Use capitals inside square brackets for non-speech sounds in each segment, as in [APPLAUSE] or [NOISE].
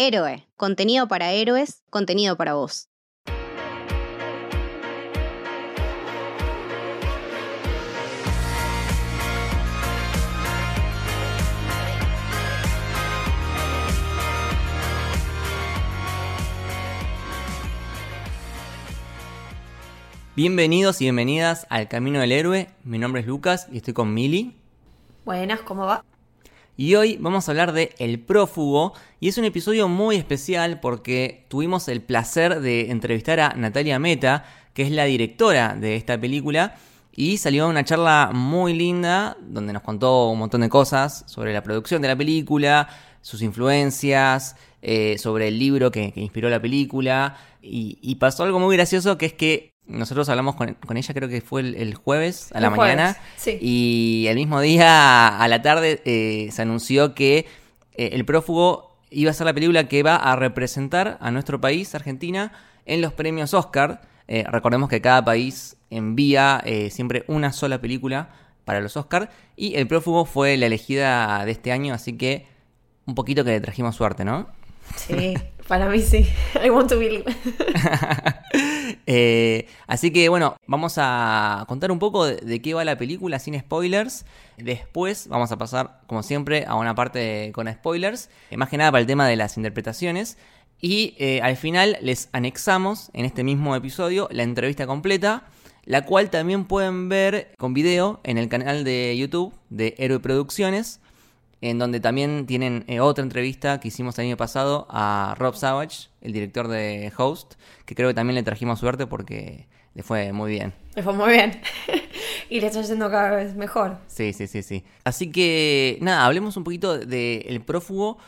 Héroe, contenido para héroes, contenido para vos. Bienvenidos y bienvenidas al Camino del Héroe. Mi nombre es Lucas y estoy con Mili. Buenas, ¿cómo va? Y hoy vamos a hablar de El prófugo y es un episodio muy especial porque tuvimos el placer de entrevistar a Natalia Meta, que es la directora de esta película, y salió una charla muy linda donde nos contó un montón de cosas sobre la producción de la película, sus influencias, eh, sobre el libro que, inspiró la película, y pasó algo muy gracioso que es que nosotros hablamos con, ella, creo que fue el, jueves a la mañana. Y el mismo día a la tarde eh, se anunció que eh, El prófugo iba a ser la película que va a representar a nuestro país, Argentina, en los premios Oscar. Eh, recordemos que cada país envía siempre una sola película para los Oscar. Y El prófugo fue la elegida de este año, así que un poquito que le trajimos suerte, ¿no? Sí, para mí sí. [LAUGHS] I want to believe. [LAUGHS] Eh, así que bueno, vamos a contar un poco de, qué va la película sin spoilers. Después vamos a pasar, como siempre, a una parte con spoilers. Eh, más que nada para el tema de las interpretaciones. Y eh, al final les anexamos en este mismo episodio la entrevista completa, la cual también pueden ver con video en el canal de YouTube de Héroe Producciones en donde también tienen eh, otra entrevista que hicimos el año pasado a Rob Savage, el director de Host, que creo que también le trajimos suerte porque le fue muy bien. Le fue muy bien. [LAUGHS] y le está yendo cada vez mejor. Sí, sí, sí, sí. Así que, nada, hablemos un poquito de El Prófugo.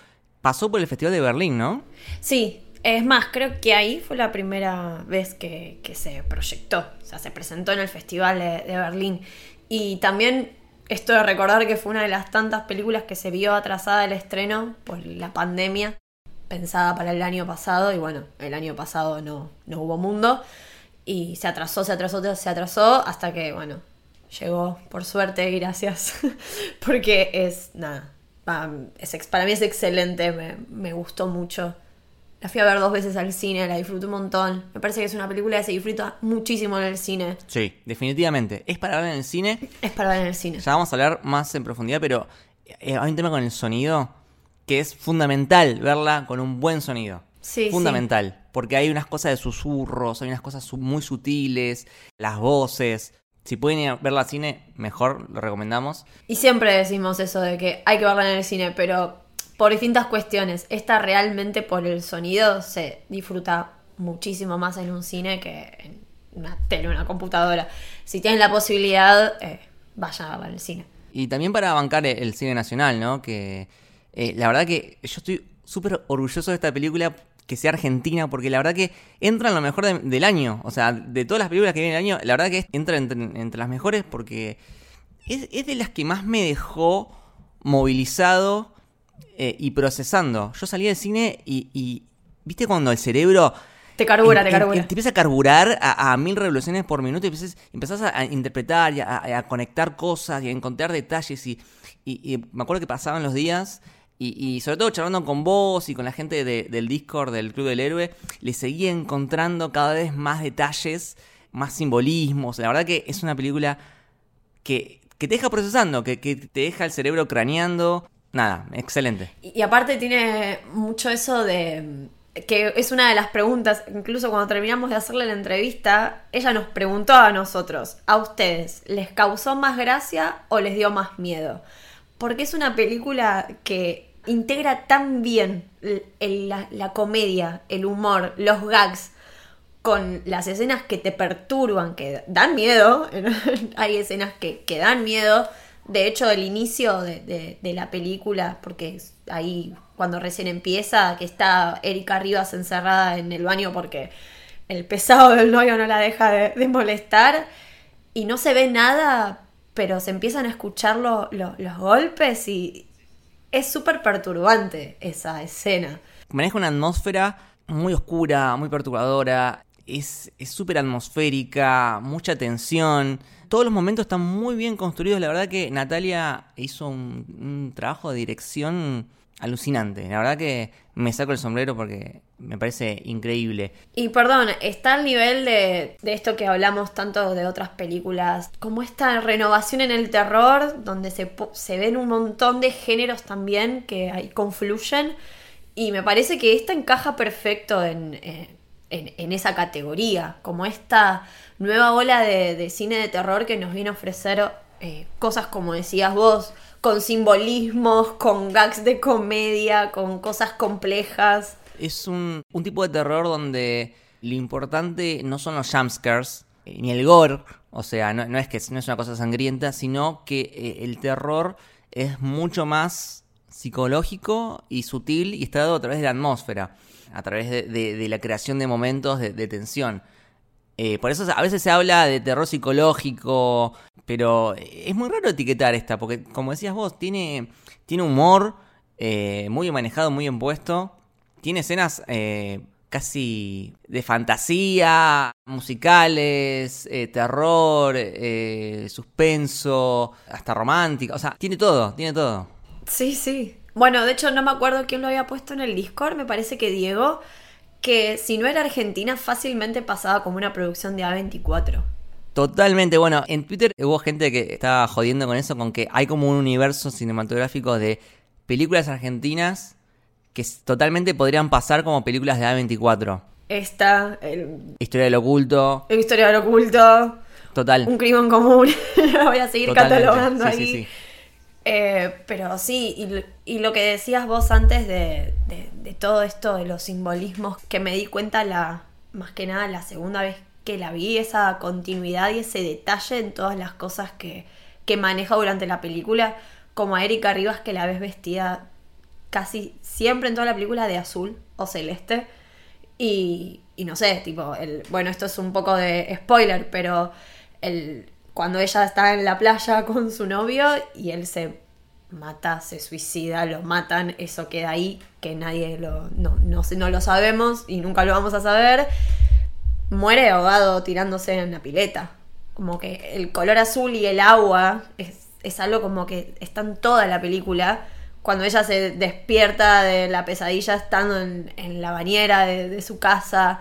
Pasó por el Festival de Berlín, ¿no? Sí, es más, creo que ahí fue la primera vez que, se proyectó, o sea, se presentó en el Festival de Berlín. Y también esto de recordar que fue una de las tantas películas que se vio atrasada el estreno por la pandemia, pensada para el año pasado, y bueno, el año pasado no, no hubo mundo, y se atrasó, se atrasó, se atrasó, hasta que, bueno, llegó, por suerte, gracias, [LAUGHS] porque es, nada, para mí es excelente, me, me gustó mucho la fui a ver dos veces al cine, la disfruté un montón. Me parece que es una película que se disfruta muchísimo en el cine. Sí, definitivamente. ¿Es para ver en el cine? Es para ver en el cine. Ya vamos a hablar más en profundidad, pero eh, hay un tema con el sonido que es fundamental verla con un buen sonido. Sí, fundamental. Porque hay unas cosas de susurros, hay unas cosas muy sutiles, las voces. Si pueden ir a verla al cine, mejor, lo recomendamos. Y siempre decimos eso de que hay que verla en el cine, pero por distintas cuestiones. Esta realmente por el sonido se disfruta muchísimo más en un cine que en una tele, una computadora. Si tienen la posibilidad, eh, vayan el cine. Y también para bancar el cine nacional, ¿no? Que eh, la verdad que yo estoy súper orgulloso de esta película que sea argentina, porque la verdad que entra en lo mejor del año. O sea, de todas las películas que vienen el año, la verdad que entra entre, las mejores porque es, de las que más me dejó movilizado eh, y procesando. Yo salí del cine y, ¿viste cuando el cerebro... Te carbura, te carbura. te empieza a carburar a, mil revoluciones por minuto y empezás, a, interpretar y a, conectar cosas y a encontrar detalles. Y, me acuerdo que pasaban los días y, sobre todo charlando con vos y con la gente del Discord del Club del Héroe, le seguía encontrando cada vez más detalles, más simbolismos. La verdad que es una película que, te deja procesando, que, que te deja el cerebro craneando nada, excelente. Y, aparte tiene mucho eso de que es una de las preguntas, incluso cuando terminamos de hacerle la entrevista, ella nos preguntó a nosotros, a ustedes, ¿les causó más gracia o les dio más miedo? Porque es una película que integra tan bien la, comedia, el humor, los gags, con las escenas que te perturban, que dan miedo, [LAUGHS] hay escenas que, que dan miedo, de hecho, el inicio de, la película, porque ahí cuando recién empieza, que está Erika Rivas encerrada en el baño porque el pesado del novio no la deja de, molestar y no se ve nada, pero se empiezan a escuchar los golpes y es súper perturbante esa escena. Maneja una atmósfera muy oscura, muy perturbadora, es súper atmosférica, mucha tensión todos los momentos están muy bien construidos. La verdad que Natalia hizo un, trabajo de dirección alucinante. La verdad que me saco el sombrero porque me parece increíble. Y perdón, está al nivel de, esto que hablamos tanto de otras películas, como esta renovación en el terror, donde se, se ven un montón de géneros también que ahí confluyen. Y me parece que esta encaja perfecto en, eh, en, esa categoría, como esta nueva ola de, cine de terror que nos viene a ofrecer eh, cosas como decías vos, con simbolismos, con gags de comedia, con cosas complejas. Es un, tipo de terror donde lo importante no son los jumpscares, eh, ni el gore, o sea, no, es que no es una cosa sangrienta, sino que eh, el terror es mucho más psicológico y sutil y está dado a través de la atmósfera, a través de, de, de la creación de momentos de, de tensión. Eh, por eso a veces se habla de terror psicológico, pero es muy raro etiquetar esta, porque como decías vos, tiene, tiene humor eh, muy manejado, muy impuesto, tiene escenas eh, casi de fantasía, musicales, terror, suspenso, hasta romántica, o sea, tiene todo, tiene todo. Sí, sí. Bueno, de hecho no me acuerdo quién lo había puesto en el Discord, me parece que Diego que si no era Argentina fácilmente pasaba como una producción de A24. Totalmente, bueno, en Twitter hubo gente que estaba jodiendo con eso, con que hay como un universo cinematográfico de películas argentinas que totalmente podrían pasar como películas de A24. Esta, el... Historia del oculto. El Historia del oculto. Total. Un crimen común. [LAUGHS] Voy a seguir Totalmente. catalogando sí, ahí. Sí, sí. Eh, pero sí, y, lo que decías vos antes de, todo esto, de los simbolismos, que me di cuenta la, más que nada la segunda vez que la vi, esa continuidad y ese detalle en todas las cosas que, que maneja durante la película, como a Erika Rivas que la ves vestida casi siempre en toda la película de azul o celeste. Y, y no sé, tipo, el, bueno, esto es un poco de spoiler, pero el, cuando ella está en la playa [LAUGHS] con su novio y él se mata, se suicida, lo matan, eso queda ahí, que nadie lo, no, no, no lo sabemos y nunca lo vamos a saber. Muere ahogado tirándose en la pileta. Como que el color azul y el agua es, es algo como que está en toda la película. Cuando ella se despierta de la pesadilla estando en, la bañera de su casa,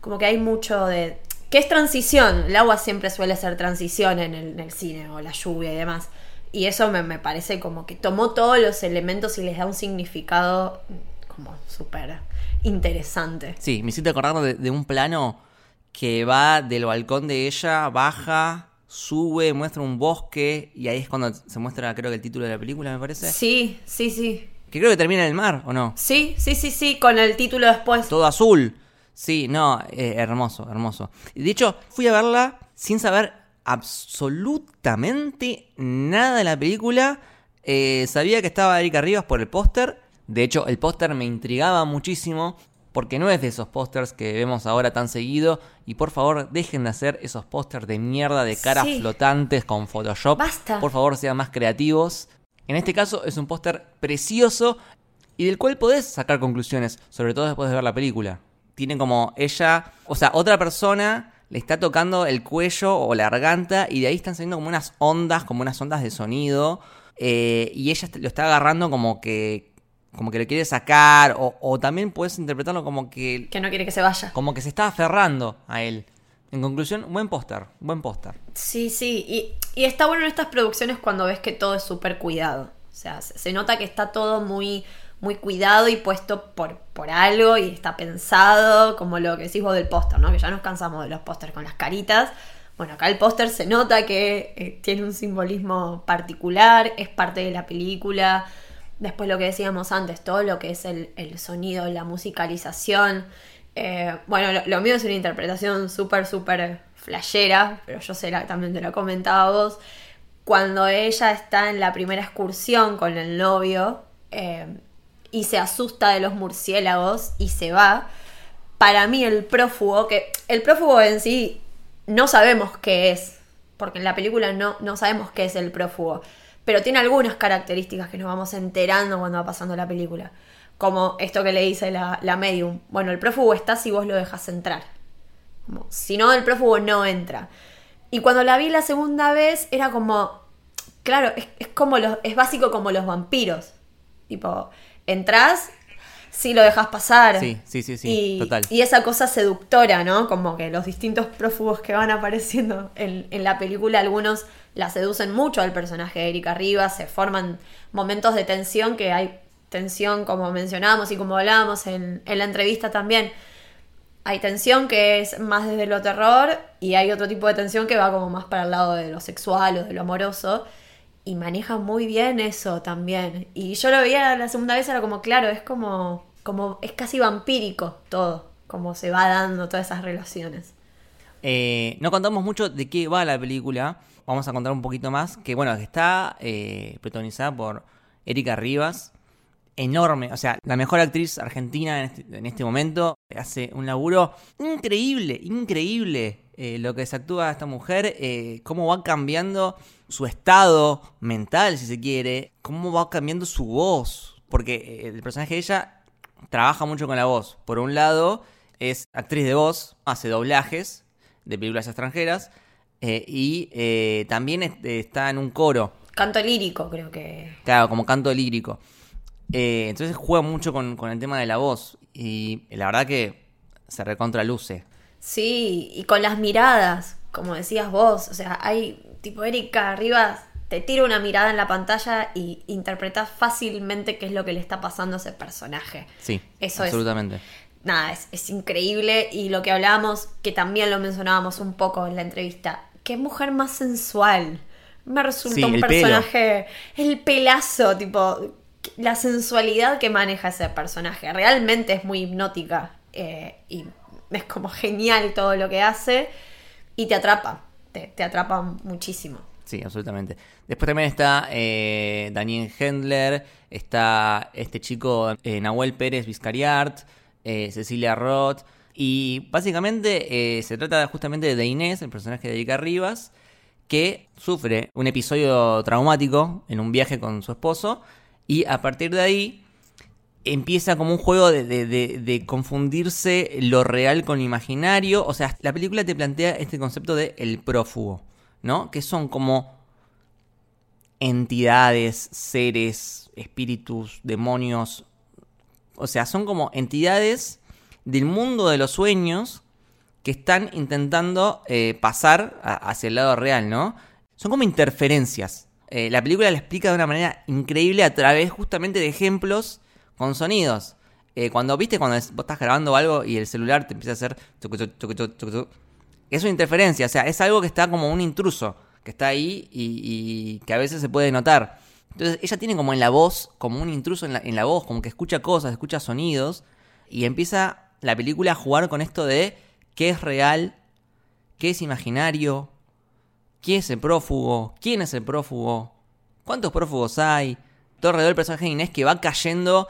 como que hay mucho de, que es transición. El agua siempre suele ser transición en el, en el cine, o la lluvia y demás. Y eso me, me, parece como que tomó todos los elementos y les da un significado como súper interesante. Sí, me hiciste acordar de, de, un plano que va del balcón de ella, baja, sube, muestra un bosque, y ahí es cuando se muestra, creo que el título de la película, me parece. Sí, sí, sí. Que creo que termina en el mar, ¿o no? Sí, sí, sí, sí, con el título después. Todo azul. Sí, no, eh, hermoso, hermoso. De hecho, fui a verla sin saber absolutamente nada de la película. Eh, sabía que estaba Erika Rivas por el póster. De hecho, el póster me intrigaba muchísimo. Porque no es de esos pósters que vemos ahora tan seguido. Y por favor, dejen de hacer esos pósters de mierda de caras sí. flotantes con Photoshop. Basta. Por favor, sean más creativos. En este caso, es un póster precioso y del cual podés sacar conclusiones, sobre todo después de ver la película tiene como ella, o sea, otra persona le está tocando el cuello o la garganta y de ahí están saliendo como unas ondas, como unas ondas de sonido eh, y ella lo está agarrando como que como que le quiere sacar o, o, también puedes interpretarlo como que que no quiere que se vaya. como que se está aferrando a él. En conclusión buen póster buen póster. Sí sí y, y está bueno en estas producciones cuando ves que todo es súper cuidado o sea se nota que está todo muy muy cuidado y puesto por, por algo y está pensado, como lo que decís vos del póster, ¿no? Que ya nos cansamos de los pósters con las caritas. Bueno, acá el póster se nota que eh, tiene un simbolismo particular, es parte de la película. Después lo que decíamos antes, todo lo que es el, el sonido, la musicalización. Eh, bueno, lo, mío es una interpretación súper, súper flashera, pero yo sé, la, también te lo comentaba vos. Cuando ella está en la primera excursión con el novio, eh, y se asusta de los murciélagos y se va. Para mí el prófugo, que el prófugo en sí no sabemos qué es, porque en la película no, no sabemos qué es el prófugo, pero tiene algunas características que nos vamos enterando cuando va pasando la película. Como esto que le dice la, la medium. Bueno, el prófugo está si vos lo dejas entrar. Como, si no, el prófugo no entra. Y cuando la vi la segunda vez, era como. Claro, es, es como los. es básico como los vampiros. Tipo, Entrás, sí lo dejas pasar. Sí, sí, sí, sí, y, total. Y esa cosa seductora, ¿no? Como que los distintos prófugos que van apareciendo en, en la película, algunos la seducen mucho al personaje de Erika Rivas, se forman momentos de tensión que hay tensión como mencionábamos y como hablábamos en, en la entrevista también. Hay tensión que es más desde lo terror y hay otro tipo de tensión que va como más para el lado de lo sexual o de lo amoroso y maneja muy bien eso también. Y yo lo veía la segunda vez, era como, claro, es como, como es casi vampírico todo, como se va dando todas esas relaciones. Eh, no contamos mucho de qué va la película, vamos a contar un poquito más, que bueno, está eh, protagonizada por Erika Rivas, enorme, o sea, la mejor actriz argentina en este, en este momento, hace un laburo increíble, increíble eh, lo que se actúa esta mujer, eh, cómo va cambiando su estado mental, si se quiere, cómo va cambiando su voz, porque eh, el personaje de ella trabaja mucho con la voz. Por un lado, es actriz de voz, hace doblajes de películas extranjeras eh, y también es- está en un coro, Canto lírico, creo que. claro, como canto lírico. Entonces juega mucho con, con el tema de la voz y la verdad que se recontraluce. Sí, y con las miradas, como decías vos, o sea, hay tipo Erika arriba te tira una mirada en la pantalla y interpretas fácilmente qué es lo que le está pasando a ese personaje. Sí, Eso es. absolutamente. Nada, es, es increíble y lo que hablábamos, que también lo mencionábamos un poco en la entrevista, qué mujer más sensual. Me resultó Sí, un el pelo. personaje, el pelazo, tipo, la sensualidad que maneja ese personaje. Realmente es muy hipnótica eh, y es como genial todo lo que hace y te atrapa, te, te atrapa muchísimo. Sí, absolutamente. Después también está eh, Daniel Hendler, está este chico eh, Nahuel Pérez Vizcariart, eh, Cecilia Roth. Y básicamente se trata justamente de Inés, el personaje de Erika Rivas, que sufre un episodio traumático en un viaje con su esposo. Y a partir de ahí empieza como un juego de, de- de- confundirse lo real con lo imaginario. O sea, la película te plantea este concepto de el prófugo, ¿no? Que son como entidades, seres, espíritus, demonios. O sea, son como entidades del mundo de los sueños que están intentando eh, pasar a- hacia el lado real, ¿no? Son como interferencias. Eh, la película la explica de una manera increíble a través justamente de ejemplos con sonidos. Eh, cuando viste, cuando estás grabando algo y el celular te empieza a hacer... Es una interferencia, o sea, es algo que está como un intruso, que está ahí y, que a veces se puede notar. Entonces ella tiene como en la voz, como un intruso en la, en la voz, como que escucha cosas, escucha sonidos, y empieza la película a jugar con esto de qué es real, qué es imaginario, quién es el prófugo, quién es el prófugo, cuántos prófugos hay, todo alrededor del personaje de Inés que va cayendo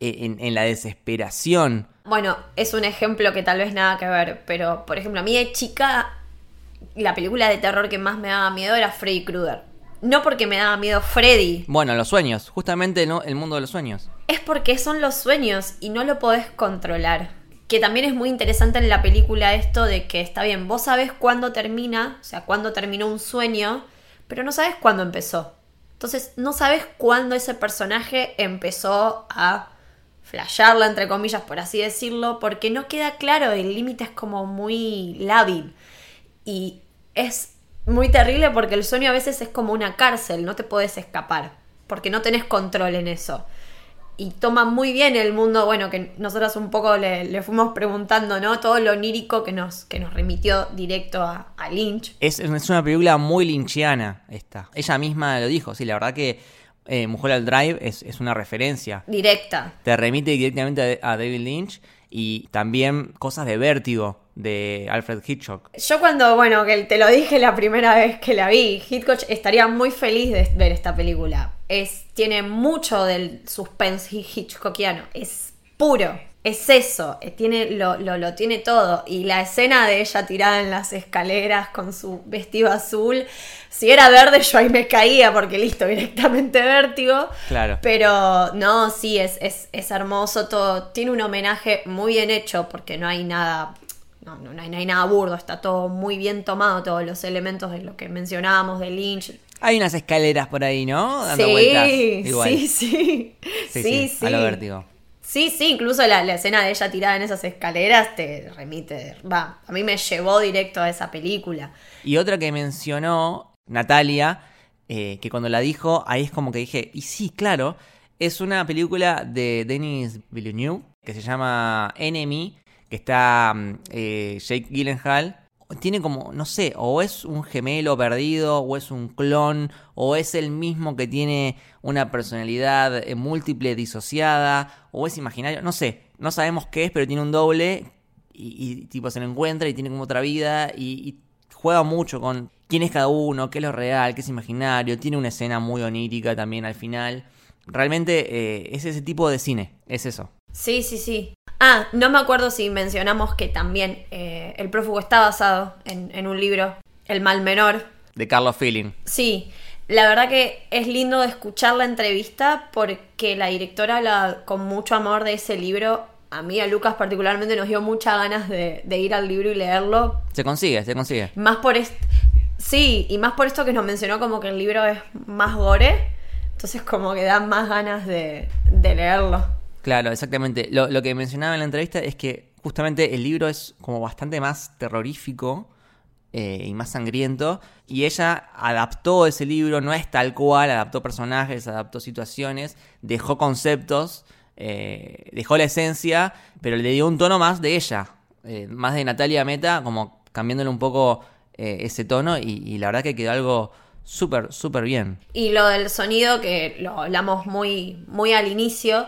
en, en la desesperación. Bueno, es un ejemplo que tal vez nada que ver, pero por ejemplo, a mí de chica, la película de terror que más me daba miedo era Freddy Krueger. No porque me daba miedo Freddy, Bueno, los sueños, justamente ¿no? el mundo de los sueños. es porque son los sueños y no lo podés controlar. Que también es muy interesante en la película esto de que está bien, vos sabés cuándo termina, o sea, cuándo terminó un sueño, pero no sabés cuándo empezó. Entonces, no sabes cuándo ese personaje empezó a flashearla, entre comillas, por así decirlo, porque no queda claro, el límite es como muy lábil. Y es muy terrible porque el sueño a veces es como una cárcel, no te puedes escapar, porque no tenés control en eso. Y toma muy bien el mundo, bueno, que nosotros un poco le, fuimos preguntando, ¿no? Todo lo onírico que nos, que nos remitió directo a, a Lynch. Es, es una película muy lynchiana esta. Ella misma lo dijo, sí, la verdad que eh, Mujer al Drive es, es una referencia. Directa. Te remite directamente a, a David Lynch y también cosas de vértigo de Alfred Hitchcock. Yo cuando, bueno, que te lo dije la primera vez que la vi, Hitchcock estaría muy feliz de ver esta película. Es, tiene mucho del suspense hitchcockiano. Es puro. Es eso. eh, Tiene, lo, lo, lo tiene todo. Y la escena de ella tirada en las escaleras con su vestido azul. Si era verde, yo ahí me caía porque listo, [LAUGHS] directamente vértigo. Claro. Pero no, sí, es, es, es hermoso todo. Tiene un homenaje muy bien hecho porque no hay nada. No, no, no hay, no hay nada burdo, está todo muy bien tomado, todos los elementos de lo que mencionábamos de Lynch, Hay unas escaleras por ahí, ¿no? Dando sí, vueltas. Igual. sí, sí, Sí, sí, sí, a lo vértigo. Sí, sí, incluso la, la escena de ella tirada en esas escaleras te remite, va, a mí me llevó directo a esa película. Y otra que mencionó Natalia, eh, que cuando la dijo, ahí es como que dije, y sí, claro, es una película de Denis Villeneuve que se llama Enemy, que está mm, eh, Jake Gyllenhaal. Tiene como, no sé, o es un gemelo perdido, o es un clon, o es el mismo que tiene una personalidad eh, múltiple disociada, o es imaginario, no sé, no sabemos qué es, pero tiene un doble y, tipo se lo encuentra y tiene como otra vida y, y juega mucho con quién es cada uno, qué es lo real, qué es imaginario, tiene una escena muy onírica también al final. Realmente eh, es ese tipo de cine, es eso. Sí, sí, sí. Ah, no me acuerdo si mencionamos que también eh, El prófugo está basado en, en un libro, El mal menor. De Carlos Feeling. Sí, la verdad que es lindo de escuchar la entrevista porque la directora habla con mucho amor de ese libro. A mí, a Lucas particularmente, nos dio muchas ganas de, de ir al libro y leerlo. Se consigue, se consigue. Más por esto. Sí, y más por esto que nos mencionó como que el libro es más gore. Entonces como que dan más ganas de, de leerlo. Claro, exactamente. Lo, que mencionaba en la entrevista es que justamente el libro es como bastante más terrorífico eh, y más sangriento. Y ella adaptó ese libro, no es tal cual, adaptó personajes, adaptó situaciones, dejó conceptos, eh, dejó la esencia, pero le dio un tono más de ella, eh, más de Natalia Meta, como cambiándole un poco ese tono y, y la verdad que quedó algo súper, súper bien. Y lo del sonido, que lo hablamos muy, muy al inicio,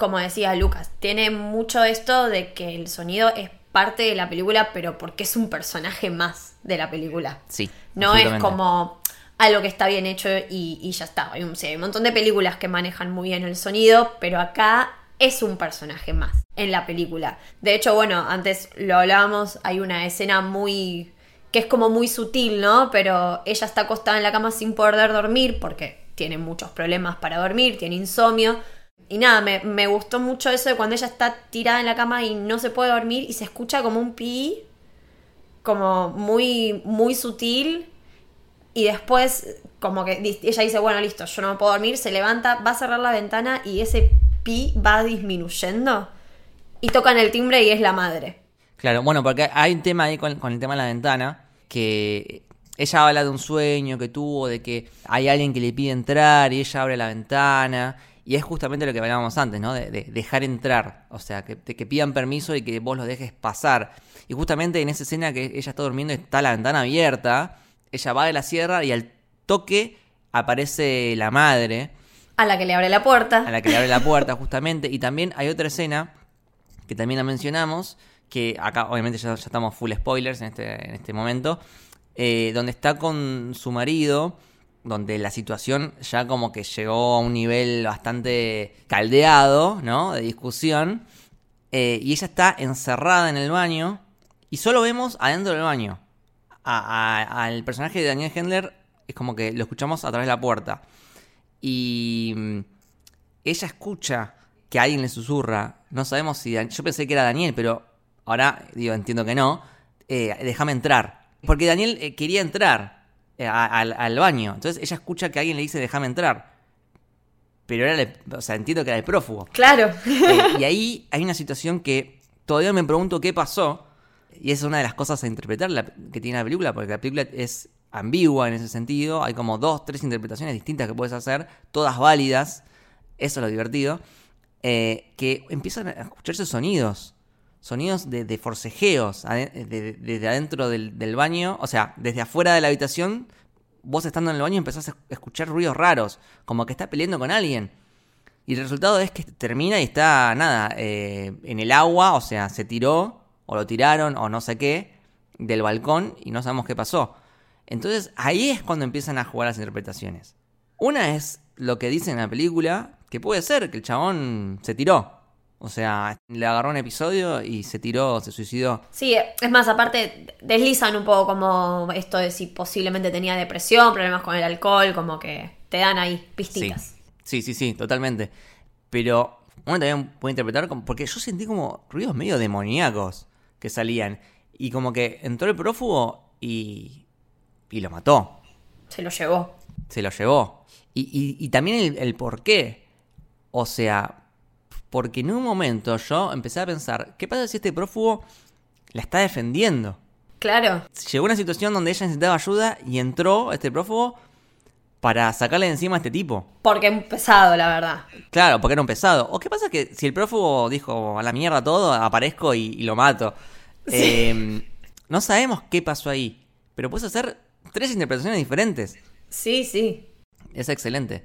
como decía Lucas, tiene mucho esto de que el sonido es parte de la película, pero porque es un personaje más de la película. Sí. No es como algo que está bien hecho y, y ya está. Hay un, sí, hay un montón de películas que manejan muy bien el sonido, pero acá es un personaje más en la película. De hecho, bueno, antes lo hablábamos, hay una escena muy que es como muy sutil, ¿no? Pero ella está acostada en la cama sin poder dormir porque tiene muchos problemas para dormir, tiene insomnio. Y nada, me, me, gustó mucho eso de cuando ella está tirada en la cama y no se puede dormir y se escucha como un pi, como muy, muy sutil. Y después, como que ella dice, bueno, listo, yo no me puedo dormir, se levanta, va a cerrar la ventana y ese pi va disminuyendo. Y tocan el timbre y es la madre. Claro, bueno, porque hay un tema ahí con, con, el tema de la ventana, que ella habla de un sueño que tuvo, de que hay alguien que le pide entrar y ella abre la ventana. Y es justamente lo que hablábamos antes, ¿no? De, de dejar entrar, o sea, que, de que pidan permiso y que vos los dejes pasar. Y justamente en esa escena que ella está durmiendo está la ventana abierta, ella va de la sierra y al toque aparece la madre. A la que le abre la puerta. A la que le abre la puerta, justamente. Y también hay otra escena, que también la mencionamos, que acá obviamente ya, ya estamos full spoilers en este, en este momento, eh, donde está con su marido, donde la situación ya como que llegó a un nivel bastante caldeado, ¿no? De discusión, eh, y ella está encerrada en el baño, y solo vemos adentro del baño. Al personaje de Daniel Hendler es como que lo escuchamos a través de la puerta. Y mm, ella escucha que alguien le susurra. No sabemos si... Yo pensé que era Daniel, pero ahora digo, entiendo que no, eh, déjame entrar. Porque Daniel eh, quería entrar eh, a, a, al baño. Entonces ella escucha que alguien le dice, déjame entrar. Pero era, el, o sea, entiendo que era el prófugo. Claro. Eh, y [LAUGHS] ahí hay una situación que todavía me pregunto qué pasó. Y es una de las cosas a interpretar la, que tiene la película, porque la película es ambigua en ese sentido. Hay como dos, tres interpretaciones distintas que puedes hacer, todas válidas. Eso es lo divertido. que empiezan a escucharse sonidos sonidos de, forcejeos desde de, de adentro del, del, baño, o sea, desde afuera de la habitación, vos estando en el baño empezás a escuchar ruidos raros, como que está peleando con alguien. Y el resultado es que termina y está, nada, eh, en el agua, o sea, se tiró, o lo tiraron, o no sé qué, del balcón, y no sabemos qué pasó. Entonces ahí es cuando empiezan a jugar las interpretaciones. Una es lo que dice en la película, que puede ser que el chabón se tiró, o sea, le agarró un episodio y se tiró, se suicidó. Sí, es más, aparte deslizan un poco como esto de si posiblemente tenía depresión, problemas con el alcohol, como que te dan ahí pistitas. Sí, sí, sí, sí totalmente. Pero uno también puede interpretar como... Porque yo sentí como ruidos medio demoníacos que salían. Y como que entró el prófugo y... y lo mató. Se lo llevó. Se lo llevó. Y, y- y también el, el por qué. O sea, porque en un momento yo empecé a pensar, ¿qué pasa si este prófugo la está defendiendo? Claro. Llegó una situación donde ella necesitaba ayuda y entró este prófugo para sacarle de encima a este tipo. Porque es pesado, la verdad. Claro, porque era un pesado. ¿O qué pasa que si el prófugo dijo a la mierda todo, aparezco y, y lo mato? Eh, no sabemos qué pasó ahí, pero puedes hacer tres interpretaciones diferentes. Sí, sí. Es excelente.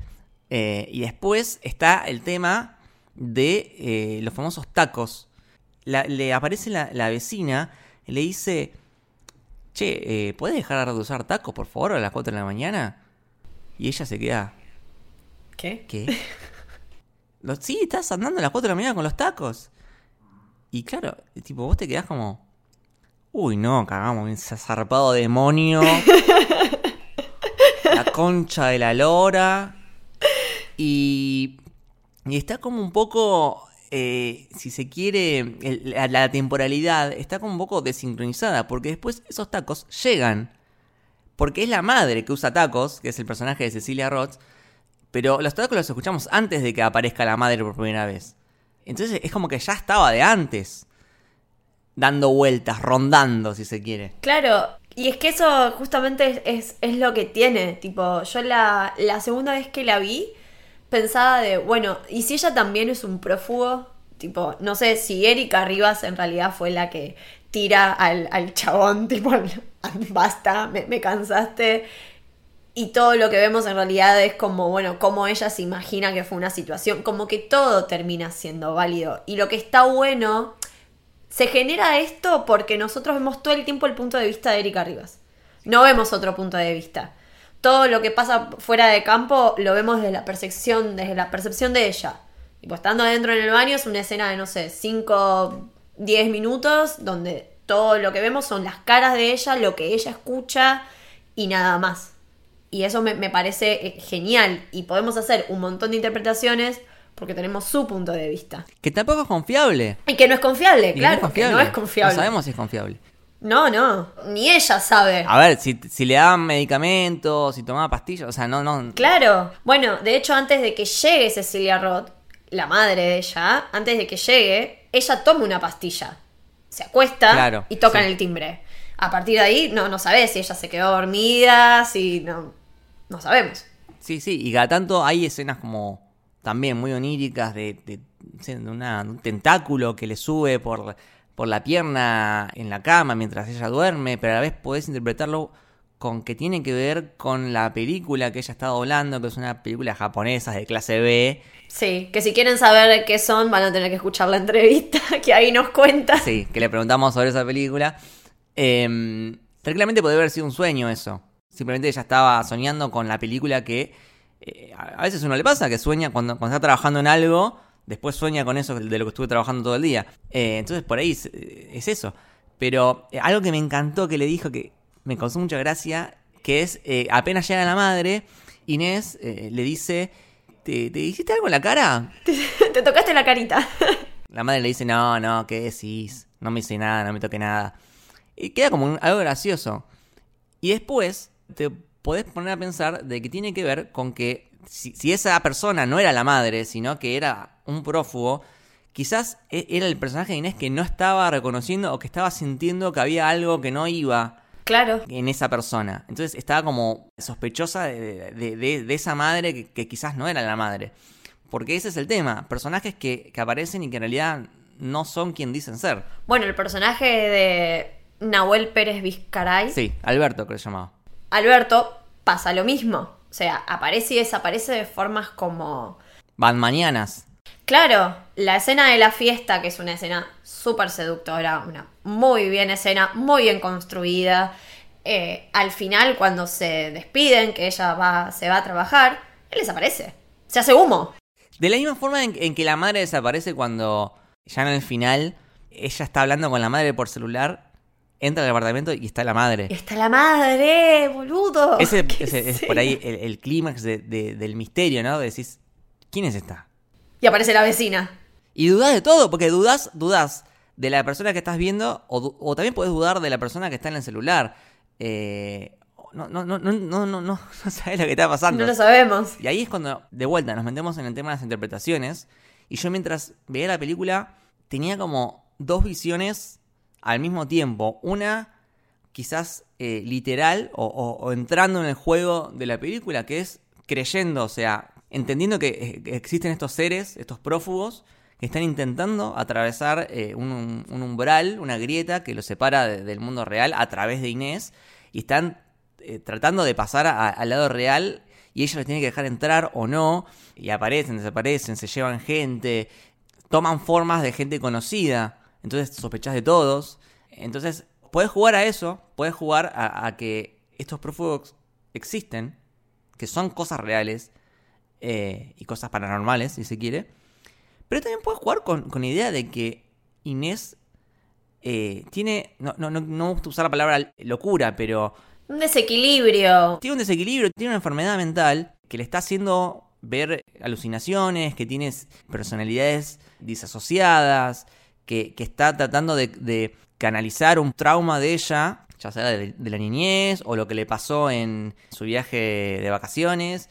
Eh, y después está el tema de eh, los famosos tacos. La- le aparece la, la vecina y le dice, che, eh, ¿puedes dejar de usar tacos, por favor, a las 4 de la mañana? Y ella se queda, ¿Qué? ¿Qué? [LAUGHS] Lo- sí, estás andando a las 4 de la mañana con los tacos. Y claro, tipo, vos te quedás como. Uy, no, cagamos, ese zarpado demonio. [LAUGHS] la concha de la lora. Y. Y está como un poco. eh, si se quiere, la temporalidad está como un poco desincronizada. Porque después esos tacos llegan. Porque es la madre que usa tacos, que es el personaje de Cecilia Roth. Pero los tacos los escuchamos antes de que aparezca la madre por primera vez. Entonces es como que ya estaba de antes. Dando vueltas, rondando, si se quiere. Claro, y es que eso justamente es, es, es lo que tiene. Tipo, yo la, la segunda vez que la vi pensaba de, bueno, ¿y si ella también es un prófugo? Tipo, no sé si Erika Rivas en realidad fue la que tira al, al chabón, [LAUGHS] tipo, basta, me, me cansaste. Y todo lo que vemos en realidad es como, bueno, cómo ella se imagina que fue una situación, como que todo termina siendo válido. Y lo que está bueno, se genera esto porque nosotros vemos todo el tiempo el punto de vista de Erika Rivas. No vemos otro punto de vista. Todo lo que pasa fuera de campo lo vemos desde la percepción, desde la percepción de ella. Y pues estando adentro en el baño es una escena de, no sé, 5, 10 minutos, donde todo lo que vemos son las caras de ella, lo que ella escucha y nada más. Y eso me, me parece eh, genial. Y podemos hacer un montón de interpretaciones porque tenemos su punto de vista. Que tampoco es confiable. Y que no es confiable, Y claro, que no es confiable. No sabemos si es confiable. No, no, ni ella sabe. A ver, si, si le daban medicamentos, si tomaba pastillas, o sea, no, no. Claro. Bueno, de hecho, antes de que llegue Cecilia Roth, la madre de ella, antes de que llegue, ella toma una pastilla. Se acuesta Claro, y tocan sí. el timbre. A partir de ahí, no, no sabes si ella se quedó dormida, si no. No sabemos. Sí, sí, y cada tanto hay escenas como también muy oníricas de, de, de una- de un tentáculo que le sube por, por la pierna en la cama mientras ella duerme, pero a la vez podés interpretarlo con que tiene que ver con la película que ella está doblando, que es una película japonesa de clase B. Sí, que si quieren saber qué son, van a tener que escuchar la entrevista, [LAUGHS] que ahí nos cuenta. Sí, que le preguntamos sobre esa película. Eh, tranquilamente podría haber sido un sueño eso. Simplemente ella estaba soñando con la película que eh, a a veces uno le pasa, que sueña cuando, cuando está trabajando en algo, después sueña con eso de lo que estuve trabajando todo el día. Eh, entonces por ahí es, es eso. Pero eh, algo que me encantó que le dijo que me causó mucha gracia, que es eh, apenas llega la madre, Inés eh, le dice, ¿Te, ¿te hiciste algo en la cara? [LAUGHS] Te tocaste la carita. [LAUGHS] La madre le dice, no, no, ¿qué decís? No me hice nada, no me toqué nada. Y queda como un- algo gracioso. Y después te podés poner a pensar de que tiene que ver con que si, si esa persona no era la madre, sino que era un prófugo, quizás e- era el personaje de Inés que no estaba reconociendo o que estaba sintiendo que había algo que no iba Claro. en esa persona. Entonces estaba como sospechosa de, de- de- de esa madre que, que quizás no era la madre. Porque ese es el tema. Personajes que, que aparecen y que en realidad no son quien dicen ser. Bueno, el personaje de Nahuel Pérez Vizcaray, Sí, Alberto creo que se llamaba. Alberto, pasa lo mismo. O sea, aparece y desaparece de formas como... Van Mañanas. Claro, la escena de la fiesta, que es una escena súper seductora, una muy bien escena, muy bien construida. Eh, al final, cuando se despiden, que ella va, se va a trabajar, él desaparece. Se hace humo. De la misma forma en, en que la madre desaparece cuando ya en el final ella está hablando con la madre por celular, entra al apartamento y está la madre. Está la madre, boludo. Ese, [LAUGHS] ¿Qué ese es por ahí el, el clímax de- de- del misterio, ¿no? Decís, ¿quién es esta? Y aparece la vecina. Y dudás de todo, porque dudás, dudás de la persona que estás viendo o, también podés dudar de la persona que está en el celular. Eh, no, no, no, no, no, no, no [LAUGHS] sabes lo que está pasando. No lo sabemos. Y ahí es cuando, de vuelta, nos metemos en el tema de las interpretaciones. Y yo mientras veía la película, tenía como dos visiones al mismo tiempo. Una, quizás eh, literal, o, entrando en el juego de la película, que es creyendo, o sea, entendiendo que eh, existen estos seres, estos prófugos, que están intentando atravesar eh, un, umbral, una grieta que los separa de- del mundo real a través de Inés, y están eh, tratando de pasar al lado real y ella los tiene que dejar entrar o no, y aparecen, desaparecen, se llevan gente, toman formas de gente conocida, entonces sospechás de todos. Entonces, puedes jugar a eso, puedes jugar a, a que estos prófugos existen, que son cosas reales eh, y cosas paranormales, si se quiere. Pero también puedes jugar con, con la idea de que Inés eh, tiene, no, no, no, no gusta usar la palabra locura, pero Un desequilibrio. tiene un desequilibrio, tiene una enfermedad mental que le está haciendo ver alucinaciones, que tiene personalidades disasociadas, que, que está tratando de, de canalizar un trauma de ella, ya sea de, de la niñez o lo que le pasó en su viaje de vacaciones,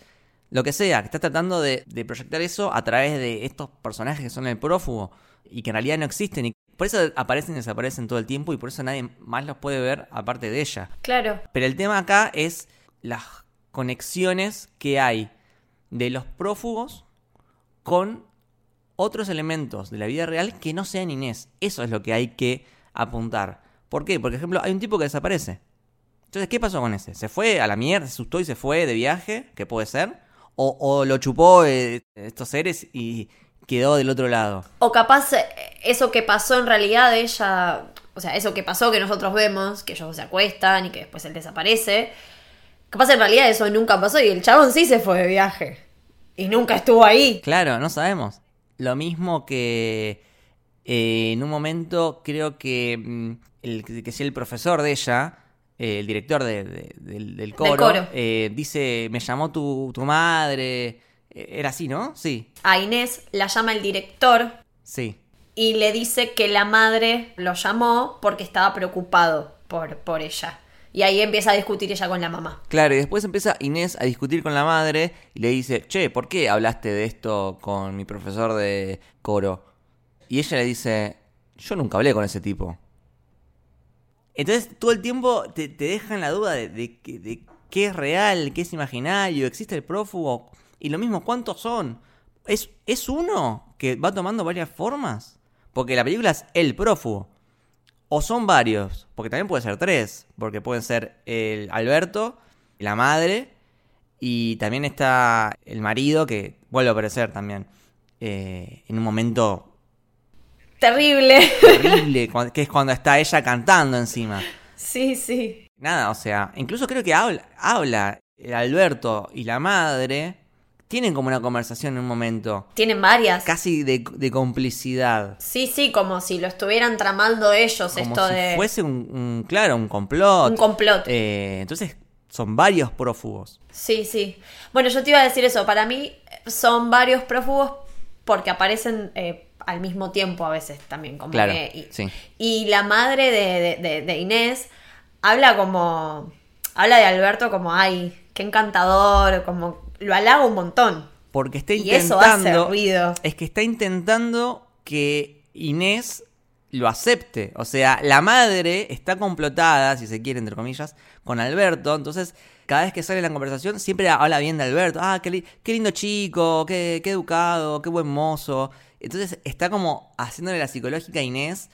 lo que sea, que está tratando de, de proyectar eso a través de estos personajes que son el prófugo y que en realidad no existen y por eso aparecen y desaparecen todo el tiempo y por eso nadie más los puede ver aparte de ella. Claro. Pero el tema acá es las conexiones que hay de los prófugos con otros elementos de la vida real que no sean Inés. Eso es lo que hay que apuntar. ¿Por qué? Por ejemplo, hay un tipo que desaparece. Entonces, ¿qué pasó con ese? ¿Se fue a la mierda? ¿Se asustó y se fue de viaje? ¿Qué puede ser? ¿O, o lo chupó eh, estos seres y quedó del otro lado? O capaz eh, eso que pasó en realidad ella, o sea, eso que pasó que nosotros vemos, que ellos se acuestan y que después él desaparece, capaz en realidad eso nunca pasó y el chabón sí se fue de viaje y nunca estuvo ahí. Claro, no sabemos. Lo mismo que eh, en un momento creo que mm, el que sea el profesor de ella, eh, el director de- de- del, del coro, coro. eh, dice, me llamó tu, tu madre. Eh, Era así, ¿no? Sí, A Inés la llama el director sí. y le dice que la madre lo llamó porque estaba preocupado por, por ella. Y ahí empieza a discutir ella con la mamá. Claro, y después empieza Inés a discutir con la madre y le dice, che, ¿por qué hablaste de esto con mi profesor de coro? Y ella le dice, yo nunca hablé con ese tipo. Entonces todo el tiempo te, te deja en la duda de, de qué es real, qué es imaginario, existe el prófugo. Y lo mismo, ¿cuántos son? ¿Es, ¿Es uno que va tomando varias formas? Porque la película es el prófugo. O son varios, porque también puede ser tres, porque pueden ser el Alberto, la madre, y también está el marido que vuelve a aparecer también eh, en un momento Terrible. terrible, [LAUGHS] que es cuando está ella cantando encima. sí, sí. Nada, o sea, incluso creo que habla, habla el Alberto y la madre, tienen como una conversación en un momento, Tienen varias. casi de, de complicidad. Sí, sí, como si lo estuvieran tramando ellos Como esto si de fuese un, un- claro, un complot. un complot. Eh, entonces, son varios prófugos. Sí, sí. Bueno, yo te iba a decir eso. Para mí son varios prófugos porque aparecen eh, al mismo tiempo a veces también. Como Claro, que- y, sí. y la madre de, de- de- de Inés habla como... Habla de Alberto como, ay, qué encantador, como lo halaga un montón. Porque está Y eso hace intentando. ruido. Es que está intentando que Inés lo acepte. O sea, la madre está complotada, si se quiere, entre comillas, con Alberto. Entonces, cada vez que sale la conversación, siempre habla bien de Alberto. Ah, qué, li- qué lindo chico, qué, qué educado, qué buen mozo. Entonces, está como haciéndole la psicológica a Inés